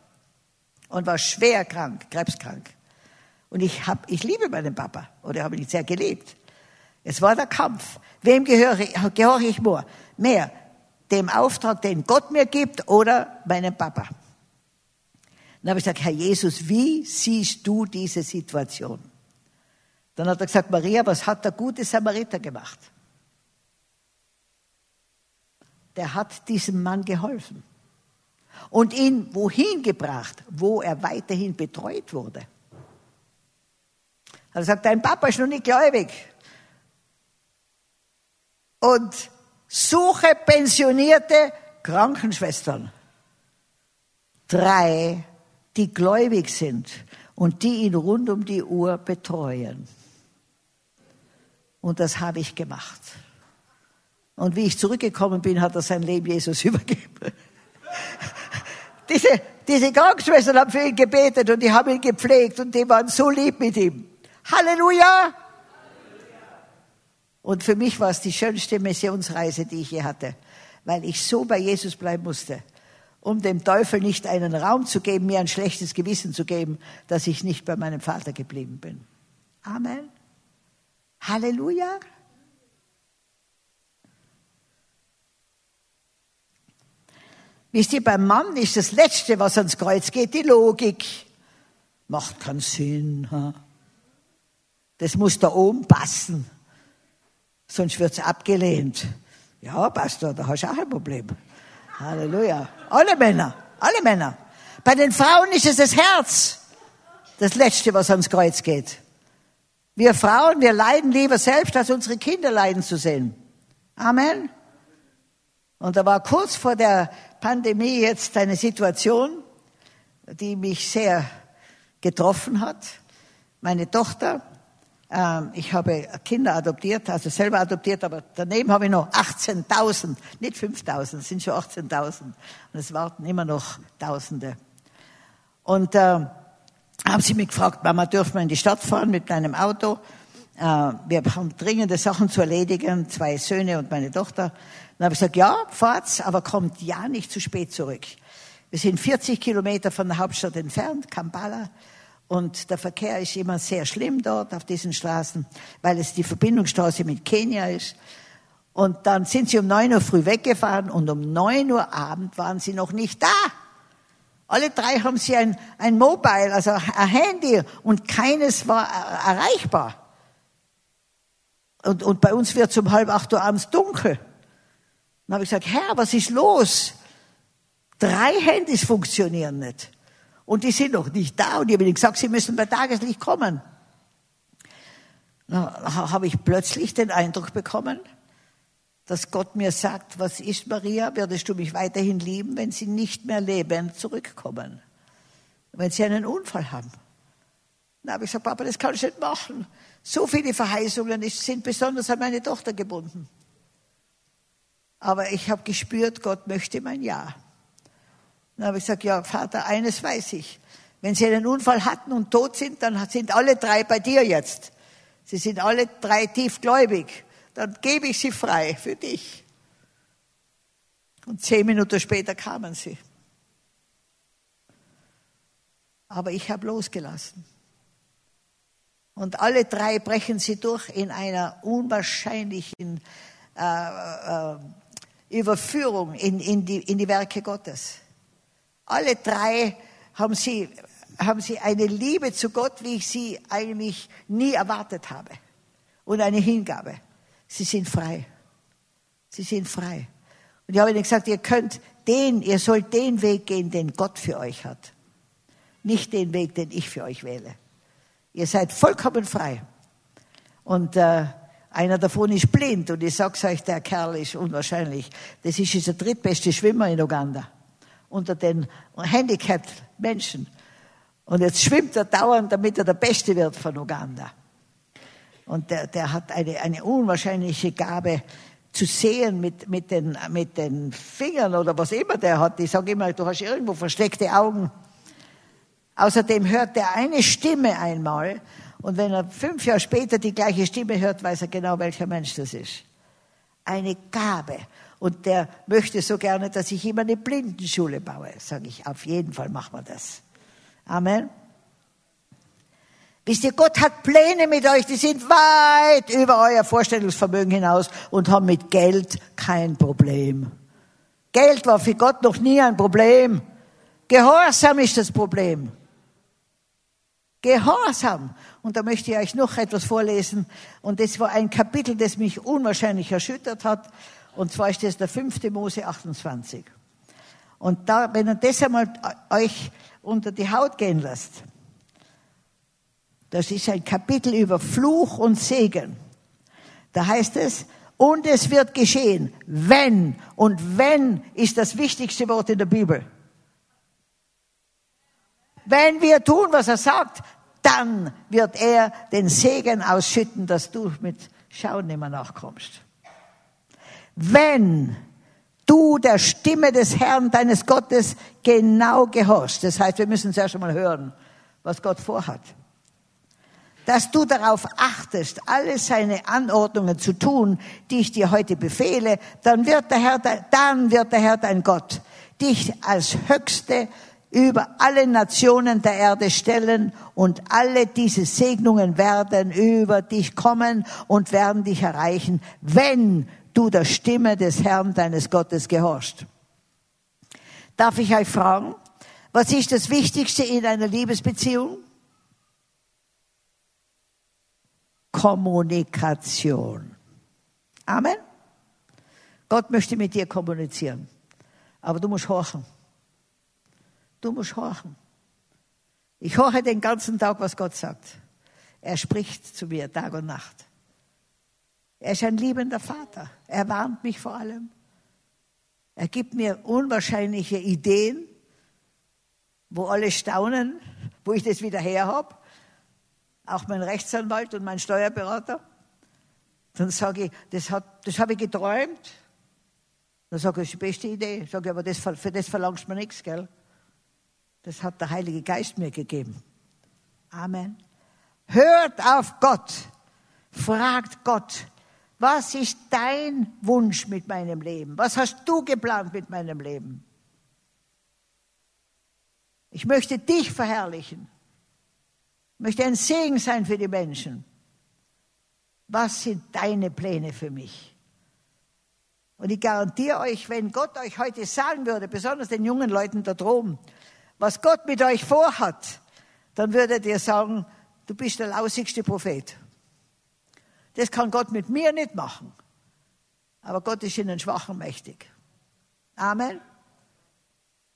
[SPEAKER 3] und war schwer krank, krebskrank. Und ich, hab, ich liebe meinen Papa oder habe ihn sehr geliebt. Es war der Kampf. Wem gehöre, gehöre ich mehr? Mehr dem Auftrag, den Gott mir gibt oder meinem Papa? Dann habe ich gesagt, Herr Jesus, wie siehst du diese Situation? Dann hat er gesagt, Maria, was hat der gute Samariter gemacht? Der hat diesem Mann geholfen und ihn wohin gebracht, wo er weiterhin betreut wurde. Er sagt, dein Papa ist noch nicht gläubig. Und suche pensionierte Krankenschwestern. Drei, die gläubig sind und die ihn rund um die Uhr betreuen. Und das habe ich gemacht. Und wie ich zurückgekommen bin, hat er sein Leben Jesus übergeben. Diese, diese Krankenschwestern haben für ihn gebetet und die haben ihn gepflegt und die waren so lieb mit ihm. Halleluja! Und für mich war es die schönste Missionsreise, die ich je hatte, weil ich so bei Jesus bleiben musste, um dem Teufel nicht einen Raum zu geben, mir ein schlechtes Gewissen zu geben, dass ich nicht bei meinem Vater geblieben bin. Amen. Halleluja. Wisst ihr, beim Mann ist das Letzte, was ans Kreuz geht, die Logik. Macht keinen Sinn. Ha? Das muss da oben passen. Sonst wird's abgelehnt. Ja, Pastor, da hast du auch ein Problem. Halleluja. Alle Männer, alle Männer. Bei den Frauen ist es das Herz. Das Letzte, was ans Kreuz geht. Wir Frauen, wir leiden lieber selbst, als unsere Kinder leiden zu sehen. Amen. Und da war kurz vor der Pandemie jetzt eine Situation, die mich sehr getroffen hat. Meine Tochter, äh, ich habe Kinder adoptiert, also selber adoptiert, aber daneben habe ich noch 18.000, nicht 5.000, es sind schon 18.000. Und es warten immer noch Tausende. Und äh, haben sie mich gefragt, Mama, dürfen wir in die Stadt fahren mit meinem Auto? Äh, wir haben dringende Sachen zu erledigen, zwei Söhne und meine Tochter. Dann habe ich gesagt, ja, fahrt's, aber kommt ja nicht zu spät zurück. Wir sind 40 Kilometer von der Hauptstadt entfernt, Kampala. Und der Verkehr ist immer sehr schlimm dort auf diesen Straßen, weil es die Verbindungsstraße mit Kenia ist. Und dann sind sie um neun Uhr früh weggefahren und um neun Uhr Abend waren sie noch nicht da. Alle drei haben sie ein, ein Mobile, also ein Handy und keines war erreichbar. Und, und bei uns wird es um halb acht Uhr abends dunkel. Dann habe ich gesagt, Herr, was ist los? Drei Handys funktionieren nicht. Und die sind noch nicht da. Und ich habe ihnen gesagt, sie müssen bei Tageslicht kommen. Dann habe ich plötzlich den Eindruck bekommen, dass Gott mir sagt, was ist Maria, würdest du mich weiterhin lieben, wenn sie nicht mehr lebend zurückkommen? Wenn sie einen Unfall haben? Dann habe ich gesagt, Papa, das kann ich nicht machen. So viele Verheißungen sind besonders an meine Tochter gebunden. Aber ich habe gespürt, Gott möchte mein Ja. Dann habe ich gesagt, ja, Vater, eines weiß ich. Wenn Sie einen Unfall hatten und tot sind, dann sind alle drei bei dir jetzt. Sie sind alle drei tiefgläubig. Dann gebe ich sie frei für dich. Und zehn Minuten später kamen sie. Aber ich habe losgelassen. Und alle drei brechen sie durch in einer unwahrscheinlichen äh, äh, Überführung in, in, die, in die Werke Gottes. Alle drei haben sie, haben sie eine Liebe zu Gott, wie ich sie eigentlich nie erwartet habe. Und eine Hingabe. Sie sind frei. Sie sind frei. Und ich habe ihnen gesagt, ihr könnt den, ihr sollt den Weg gehen, den Gott für euch hat. Nicht den Weg, den ich für euch wähle. Ihr seid vollkommen frei. Und äh, einer davon ist blind und ich sag's euch, der Kerl ist unwahrscheinlich. Das ist der drittbeste Schwimmer in Uganda unter den handicapped Menschen. Und jetzt schwimmt er dauernd, damit er der Beste wird von Uganda. Und der, der hat eine, eine unwahrscheinliche Gabe zu sehen mit, mit, den, mit den Fingern oder was immer der hat. Ich sage immer, du hast irgendwo versteckte Augen. Außerdem hört er eine Stimme einmal und wenn er fünf Jahre später die gleiche Stimme hört, weiß er genau, welcher Mensch das ist. Eine Gabe. Und der möchte so gerne, dass ich ihm eine Blindenschule baue. Sage ich, auf jeden Fall machen wir das. Amen. Wisst ihr, Gott hat Pläne mit euch, die sind weit über euer Vorstellungsvermögen hinaus und haben mit Geld kein Problem. Geld war für Gott noch nie ein Problem. Gehorsam ist das Problem. Gehorsam. Und da möchte ich euch noch etwas vorlesen. Und das war ein Kapitel, das mich unwahrscheinlich erschüttert hat. Und zwar ist das der 5. Mose 28. Und da, wenn ihr das einmal euch unter die Haut gehen lasst, das ist ein Kapitel über Fluch und Segen. Da heißt es, und es wird geschehen, wenn, und wenn ist das wichtigste Wort in der Bibel. Wenn wir tun, was er sagt, dann wird er den Segen ausschütten, dass du mit Schauen nicht mehr nachkommst wenn du der Stimme des Herrn, deines Gottes, genau gehorchst. Das heißt, wir müssen zuerst einmal hören, was Gott vorhat. Dass du darauf achtest, alle seine Anordnungen zu tun, die ich dir heute befehle, dann wird der Herr, dann wird der Herr dein Gott dich als höchste über alle Nationen der Erde stellen und alle diese Segnungen werden über dich kommen und werden dich erreichen, wenn du der Stimme des Herrn deines Gottes gehorchst. Darf ich euch fragen, was ist das Wichtigste in einer Liebesbeziehung? Kommunikation. Amen. Gott möchte mit dir kommunizieren, aber du musst horchen. Du musst horchen. Ich horche den ganzen Tag, was Gott sagt. Er spricht zu mir Tag und Nacht. Er ist ein liebender Vater. Er warnt mich vor allem. Er gibt mir unwahrscheinliche Ideen, wo alle staunen, wo ich das wieder her habe. Auch mein Rechtsanwalt und mein Steuerberater. Dann sage ich, das, hat, das habe ich geträumt. Dann sage ich, das ist die beste Idee. Sage ich, aber das, für das verlangst du mir nichts, gell? Das hat der Heilige Geist mir gegeben. Amen. Hört auf Gott. Fragt Gott, was ist dein Wunsch mit meinem Leben? Was hast du geplant mit meinem Leben? Ich möchte dich verherrlichen. Ich möchte ein Segen sein für die Menschen. Was sind deine Pläne für mich? Und ich garantiere euch, wenn Gott euch heute sagen würde, besonders den jungen Leuten da droben, was Gott mit euch vorhat, dann würdet ihr sagen, du bist der lausigste Prophet. Das kann Gott mit mir nicht machen. Aber Gott ist in den Schwachen mächtig. Amen.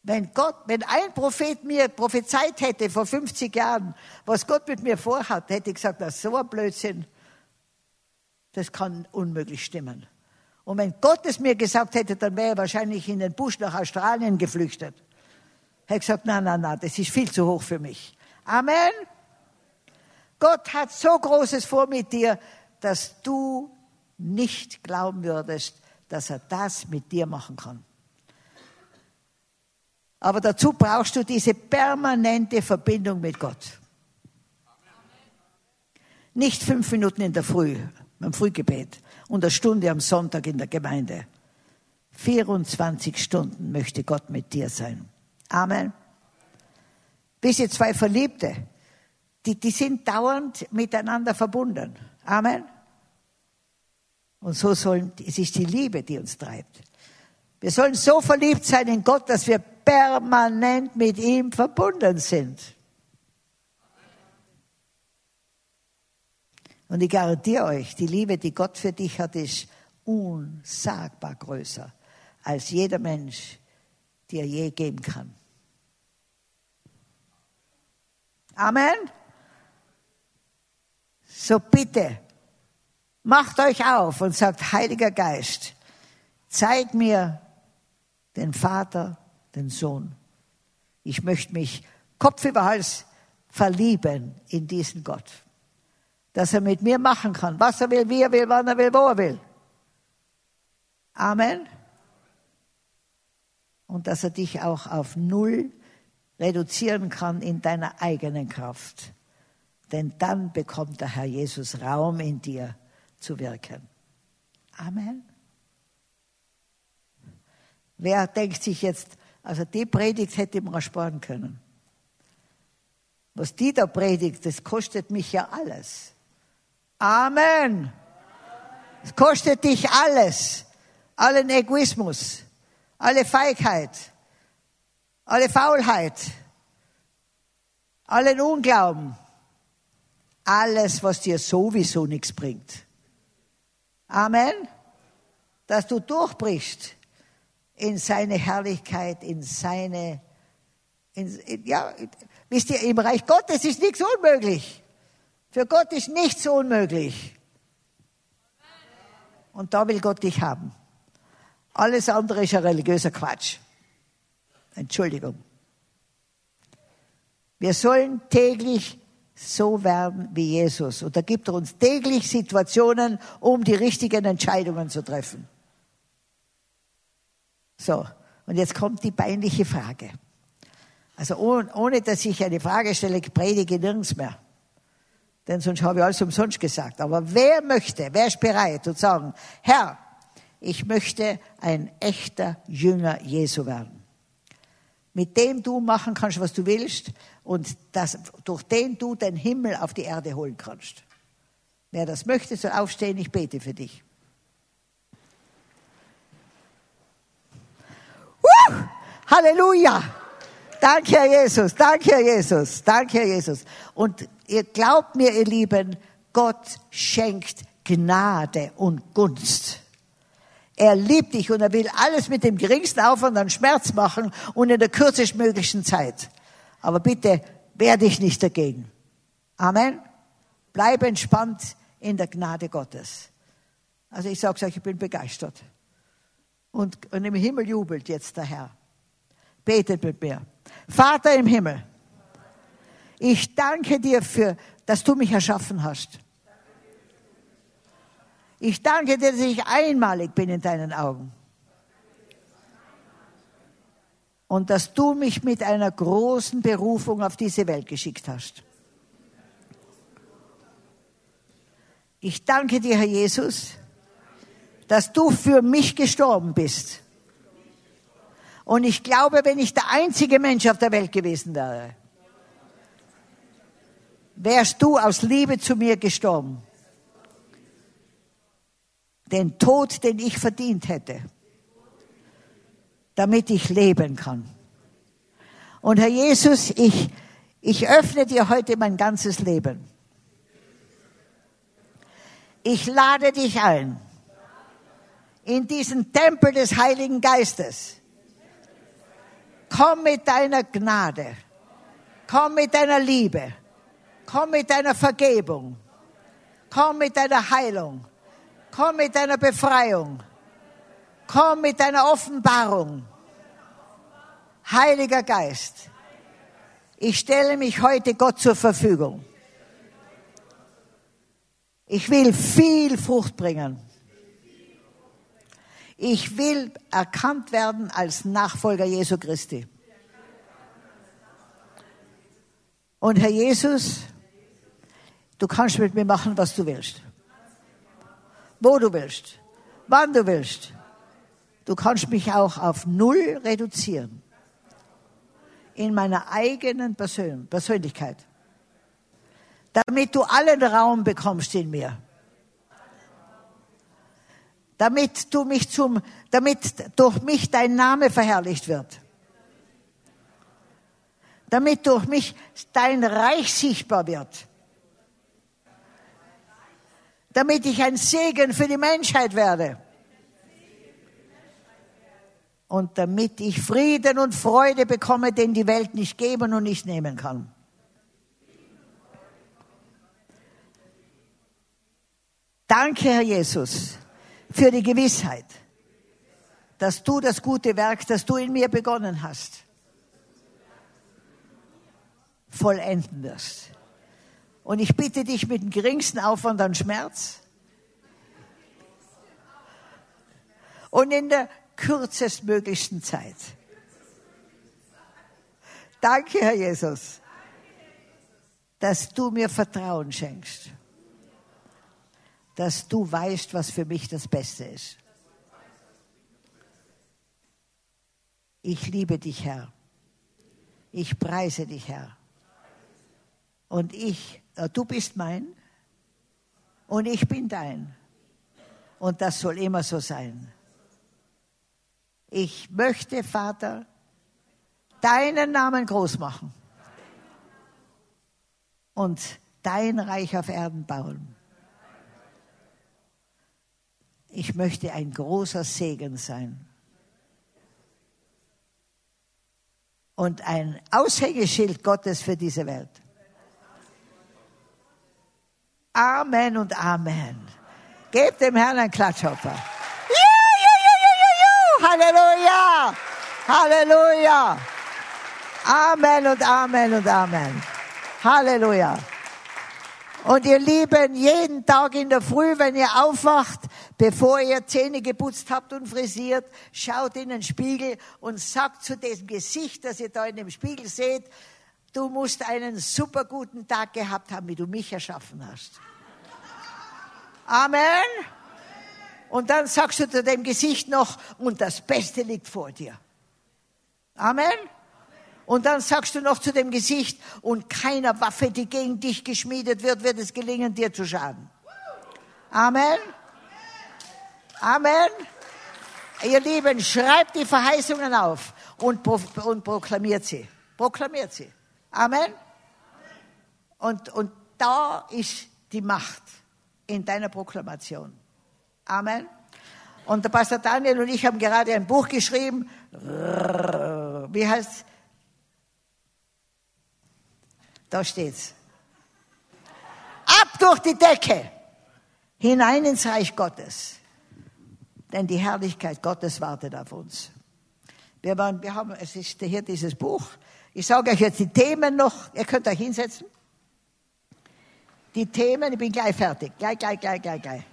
[SPEAKER 3] Wenn Gott, wenn ein Prophet mir prophezeit hätte vor 50 Jahren, was Gott mit mir vorhat, hätte ich gesagt, das ist so ein Blödsinn. Das kann unmöglich stimmen. Und wenn Gott es mir gesagt hätte, dann wäre er wahrscheinlich in den Busch nach Australien geflüchtet. Hätte gesagt, nein, nein, nein, das ist viel zu hoch für mich. Amen. Gott hat so Großes vor mit dir, dass du nicht glauben würdest, dass er das mit dir machen kann. Aber dazu brauchst du diese permanente Verbindung mit Gott. Nicht fünf Minuten in der Früh, beim Frühgebet und eine Stunde am Sonntag in der Gemeinde. 24 Stunden möchte Gott mit dir sein. Amen. Wisst ihr, zwei Verliebte, die, die sind dauernd miteinander verbunden. Amen. Und so sollen, es ist die Liebe, die uns treibt. Wir sollen so verliebt sein in Gott, dass wir permanent mit ihm verbunden sind. Und ich garantiere euch, die Liebe, die Gott für dich hat, ist unsagbar größer als jeder Mensch dir je geben kann. Amen. So bitte, macht euch auf und sagt, Heiliger Geist, zeig mir den Vater, den Sohn. Ich möchte mich Kopf über Hals verlieben in diesen Gott. Dass er mit mir machen kann, was er will, wie er will, wann er will, wo er will. Amen. Und dass er dich auch auf Null reduzieren kann in deiner eigenen Kraft. Denn dann bekommt der Herr Jesus Raum in dir zu wirken. Amen. Wer denkt sich jetzt, also die Predigt hätte man sparen können. Was die da predigt, das kostet mich ja alles. Amen. Es kostet dich alles. Allen Egoismus, alle Feigheit, alle Faulheit, allen Unglauben, alles, was dir sowieso nichts bringt. Amen. Dass du durchbrichst in seine Herrlichkeit, in seine, in, in, ja, wisst ihr, im Reich Gottes ist nichts unmöglich. Für Gott ist nichts unmöglich. Und da will Gott dich haben. Alles andere ist ein religiöser Quatsch. Entschuldigung. Wir sollen täglich so werden wie Jesus. Und da gibt er uns täglich Situationen, um die richtigen Entscheidungen zu treffen. So, und jetzt kommt die peinliche Frage. Also ohne, ohne dass ich eine Frage stelle, predige nirgends mehr. Denn sonst habe ich alles umsonst gesagt. Aber wer möchte, wer ist bereit und sagen, Herr, ich möchte ein echter Jünger Jesu werden. Mit dem du machen kannst, was du willst und das, durch den du den Himmel auf die Erde holen kannst. Wer das möchte, soll aufstehen, ich bete für dich. Uh, Halleluja! Danke, Herr Jesus, danke, Herr Jesus, danke, Herr Jesus. Und ihr glaubt mir, ihr Lieben, Gott schenkt Gnade und Gunst. Er liebt dich und er will alles mit dem geringsten Aufwand an Schmerz machen und in der kürzestmöglichen Zeit. Aber bitte wehr dich nicht dagegen. Amen. Bleib entspannt in der Gnade Gottes. Also ich sage euch, ich bin begeistert. Und, und im Himmel jubelt jetzt der Herr. Betet mit mir. Vater im Himmel, ich danke dir für, dass du mich erschaffen hast. Ich danke dir, dass ich einmalig bin in deinen Augen. Und dass du mich mit einer großen Berufung auf diese Welt geschickt hast. Ich danke dir, Herr Jesus, dass du für mich gestorben bist. Und ich glaube, wenn ich der einzige Mensch auf der Welt gewesen wäre, wärst du aus Liebe zu mir gestorben. Den Tod, den ich verdient hätte, damit ich leben kann. Und Herr Jesus, ich, ich öffne dir heute mein ganzes Leben. Ich lade dich ein in diesen Tempel des Heiligen Geistes. Komm mit deiner Gnade. Komm mit deiner Liebe. Komm mit deiner Vergebung. Komm mit deiner Heilung. Komm mit deiner Befreiung. Komm mit deiner Offenbarung. Heiliger Geist, ich stelle mich heute Gott zur Verfügung. Ich will viel Frucht bringen. Ich will erkannt werden als Nachfolger Jesu Christi. Und Herr Jesus, du kannst mit mir machen, was du willst. Wo du willst. Wann du willst. Du kannst mich auch auf Null reduzieren. In meiner eigenen Persön Persönlichkeit. Damit du allen Raum bekommst in mir damit du mich zum, damit durch mich dein Name verherrlicht wird. Damit durch mich dein Reich sichtbar wird. Damit ich ein Segen für die Menschheit werde. Und damit ich Frieden und Freude bekomme, den die Welt nicht geben und nicht nehmen kann. Danke, Herr Jesus für die Gewissheit, dass du das gute Werk, das du in mir begonnen hast, vollenden wirst. Und ich bitte dich mit dem geringsten Aufwand an Schmerz und in der kürzestmöglichsten Zeit. Danke, Herr Jesus, dass du mir Vertrauen schenkst dass du weißt, was für mich das Beste ist. Ich liebe dich, Herr. Ich preise dich, Herr. Und ich, du bist mein und ich bin dein. Und das soll immer so sein. Ich möchte, Vater, deinen Namen groß machen und dein Reich auf Erden bauen. Ich möchte ein großer Segen sein. Und ein Aushängeschild Gottes für diese Welt. Amen und Amen. Gebt dem Herrn einen Klatschhopper. Halleluja! Halleluja! Amen und Amen und Amen. Halleluja. Und ihr Lieben, jeden Tag in der Früh, wenn ihr aufwacht, bevor ihr Zähne geputzt habt und frisiert, schaut in den Spiegel und sagt zu dem Gesicht, das ihr da in dem Spiegel seht, du musst einen super guten Tag gehabt haben, wie du mich erschaffen hast. Amen. Und dann sagst du zu dem Gesicht noch, und das Beste liegt vor dir. Amen. Und dann sagst du noch zu dem Gesicht, und keiner Waffe, die gegen dich geschmiedet wird, wird es gelingen, dir zu schaden. Amen. Amen. Ihr Lieben, schreibt die Verheißungen auf und, pro, und proklamiert sie. Proklamiert sie. Amen. Und, und da ist die Macht in deiner Proklamation. Amen. Und der Pastor Daniel und ich haben gerade ein Buch geschrieben. Wie heißt Da steht's. Ab durch die Decke. Hinein ins Reich Gottes. Denn die Herrlichkeit Gottes wartet auf uns. Wir, waren, wir haben, es ist hier dieses Buch. Ich sage euch jetzt die Themen noch. Ihr könnt euch hinsetzen. Die Themen, ich bin gleich fertig. Gleich, gleich, gleich, gleich, gleich.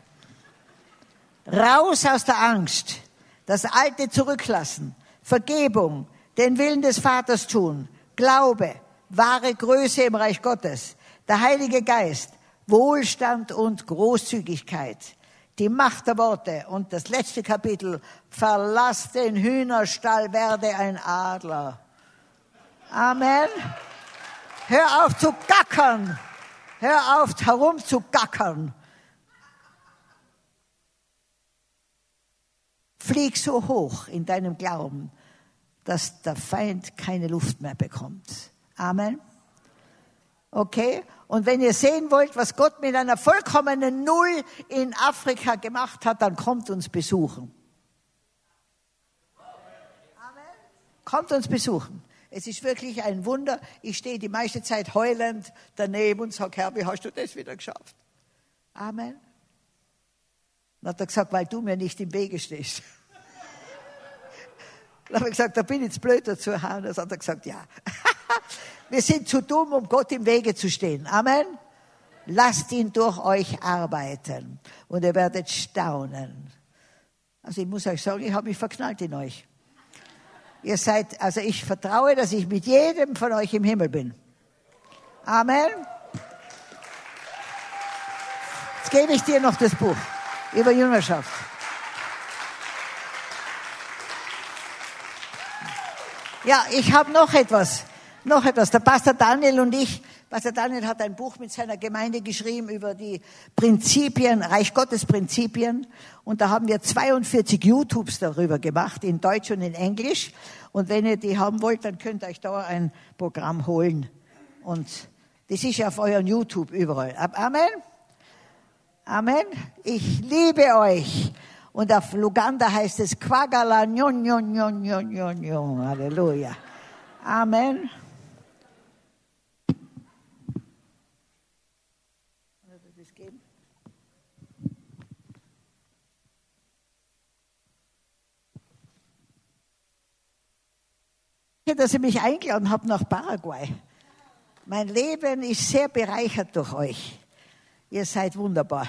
[SPEAKER 3] Raus aus der Angst. Das Alte zurücklassen. Vergebung. Den Willen des Vaters tun. Glaube. Wahre Größe im Reich Gottes. Der Heilige Geist. Wohlstand und Großzügigkeit. Die Macht der Worte. Und das letzte Kapitel. Verlass den Hühnerstall, werde ein Adler. Amen. Hör auf zu gackern. Hör auf herumzugackern. Flieg so hoch in deinem Glauben, dass der Feind keine Luft mehr bekommt. Amen. Okay? Und wenn ihr sehen wollt, was Gott mit einer vollkommenen Null in Afrika gemacht hat, dann kommt uns besuchen. Amen. Kommt uns besuchen. Es ist wirklich ein Wunder. Ich stehe die meiste Zeit heulend daneben und sage, Herr, wie hast du das wieder geschafft? Amen. Dann hat er gesagt, weil du mir nicht im Wege stehst. Dann habe ich gesagt, da bin ich jetzt blöd dazu. Dann hat er gesagt, ja. Wir sind zu dumm, um Gott im Wege zu stehen. Amen. Lasst ihn durch euch arbeiten und ihr werdet staunen. Also ich muss euch sagen, ich habe mich verknallt in euch. Ihr seid, also ich vertraue, dass ich mit jedem von euch im Himmel bin. Amen. Jetzt gebe ich dir noch das Buch über Jüngerschaft. Ja, ich habe noch etwas. Noch etwas. Der Pastor Daniel und ich, Pastor Daniel hat ein Buch mit seiner Gemeinde geschrieben über die Prinzipien, Reich Gottes Prinzipien. Und da haben wir 42 YouTubes darüber gemacht, in Deutsch und in Englisch. Und wenn ihr die haben wollt, dann könnt ihr euch da ein Programm holen. Und das ist ja auf euren YouTube überall. Amen. Amen. Ich liebe euch. Und auf Luganda heißt es Quagala nyon, nyon, nyon, nyon, nyon. Halleluja. Amen. Dass ihr mich eingeladen habt nach Paraguay. Mein Leben ist sehr bereichert durch euch. Ihr seid wunderbar.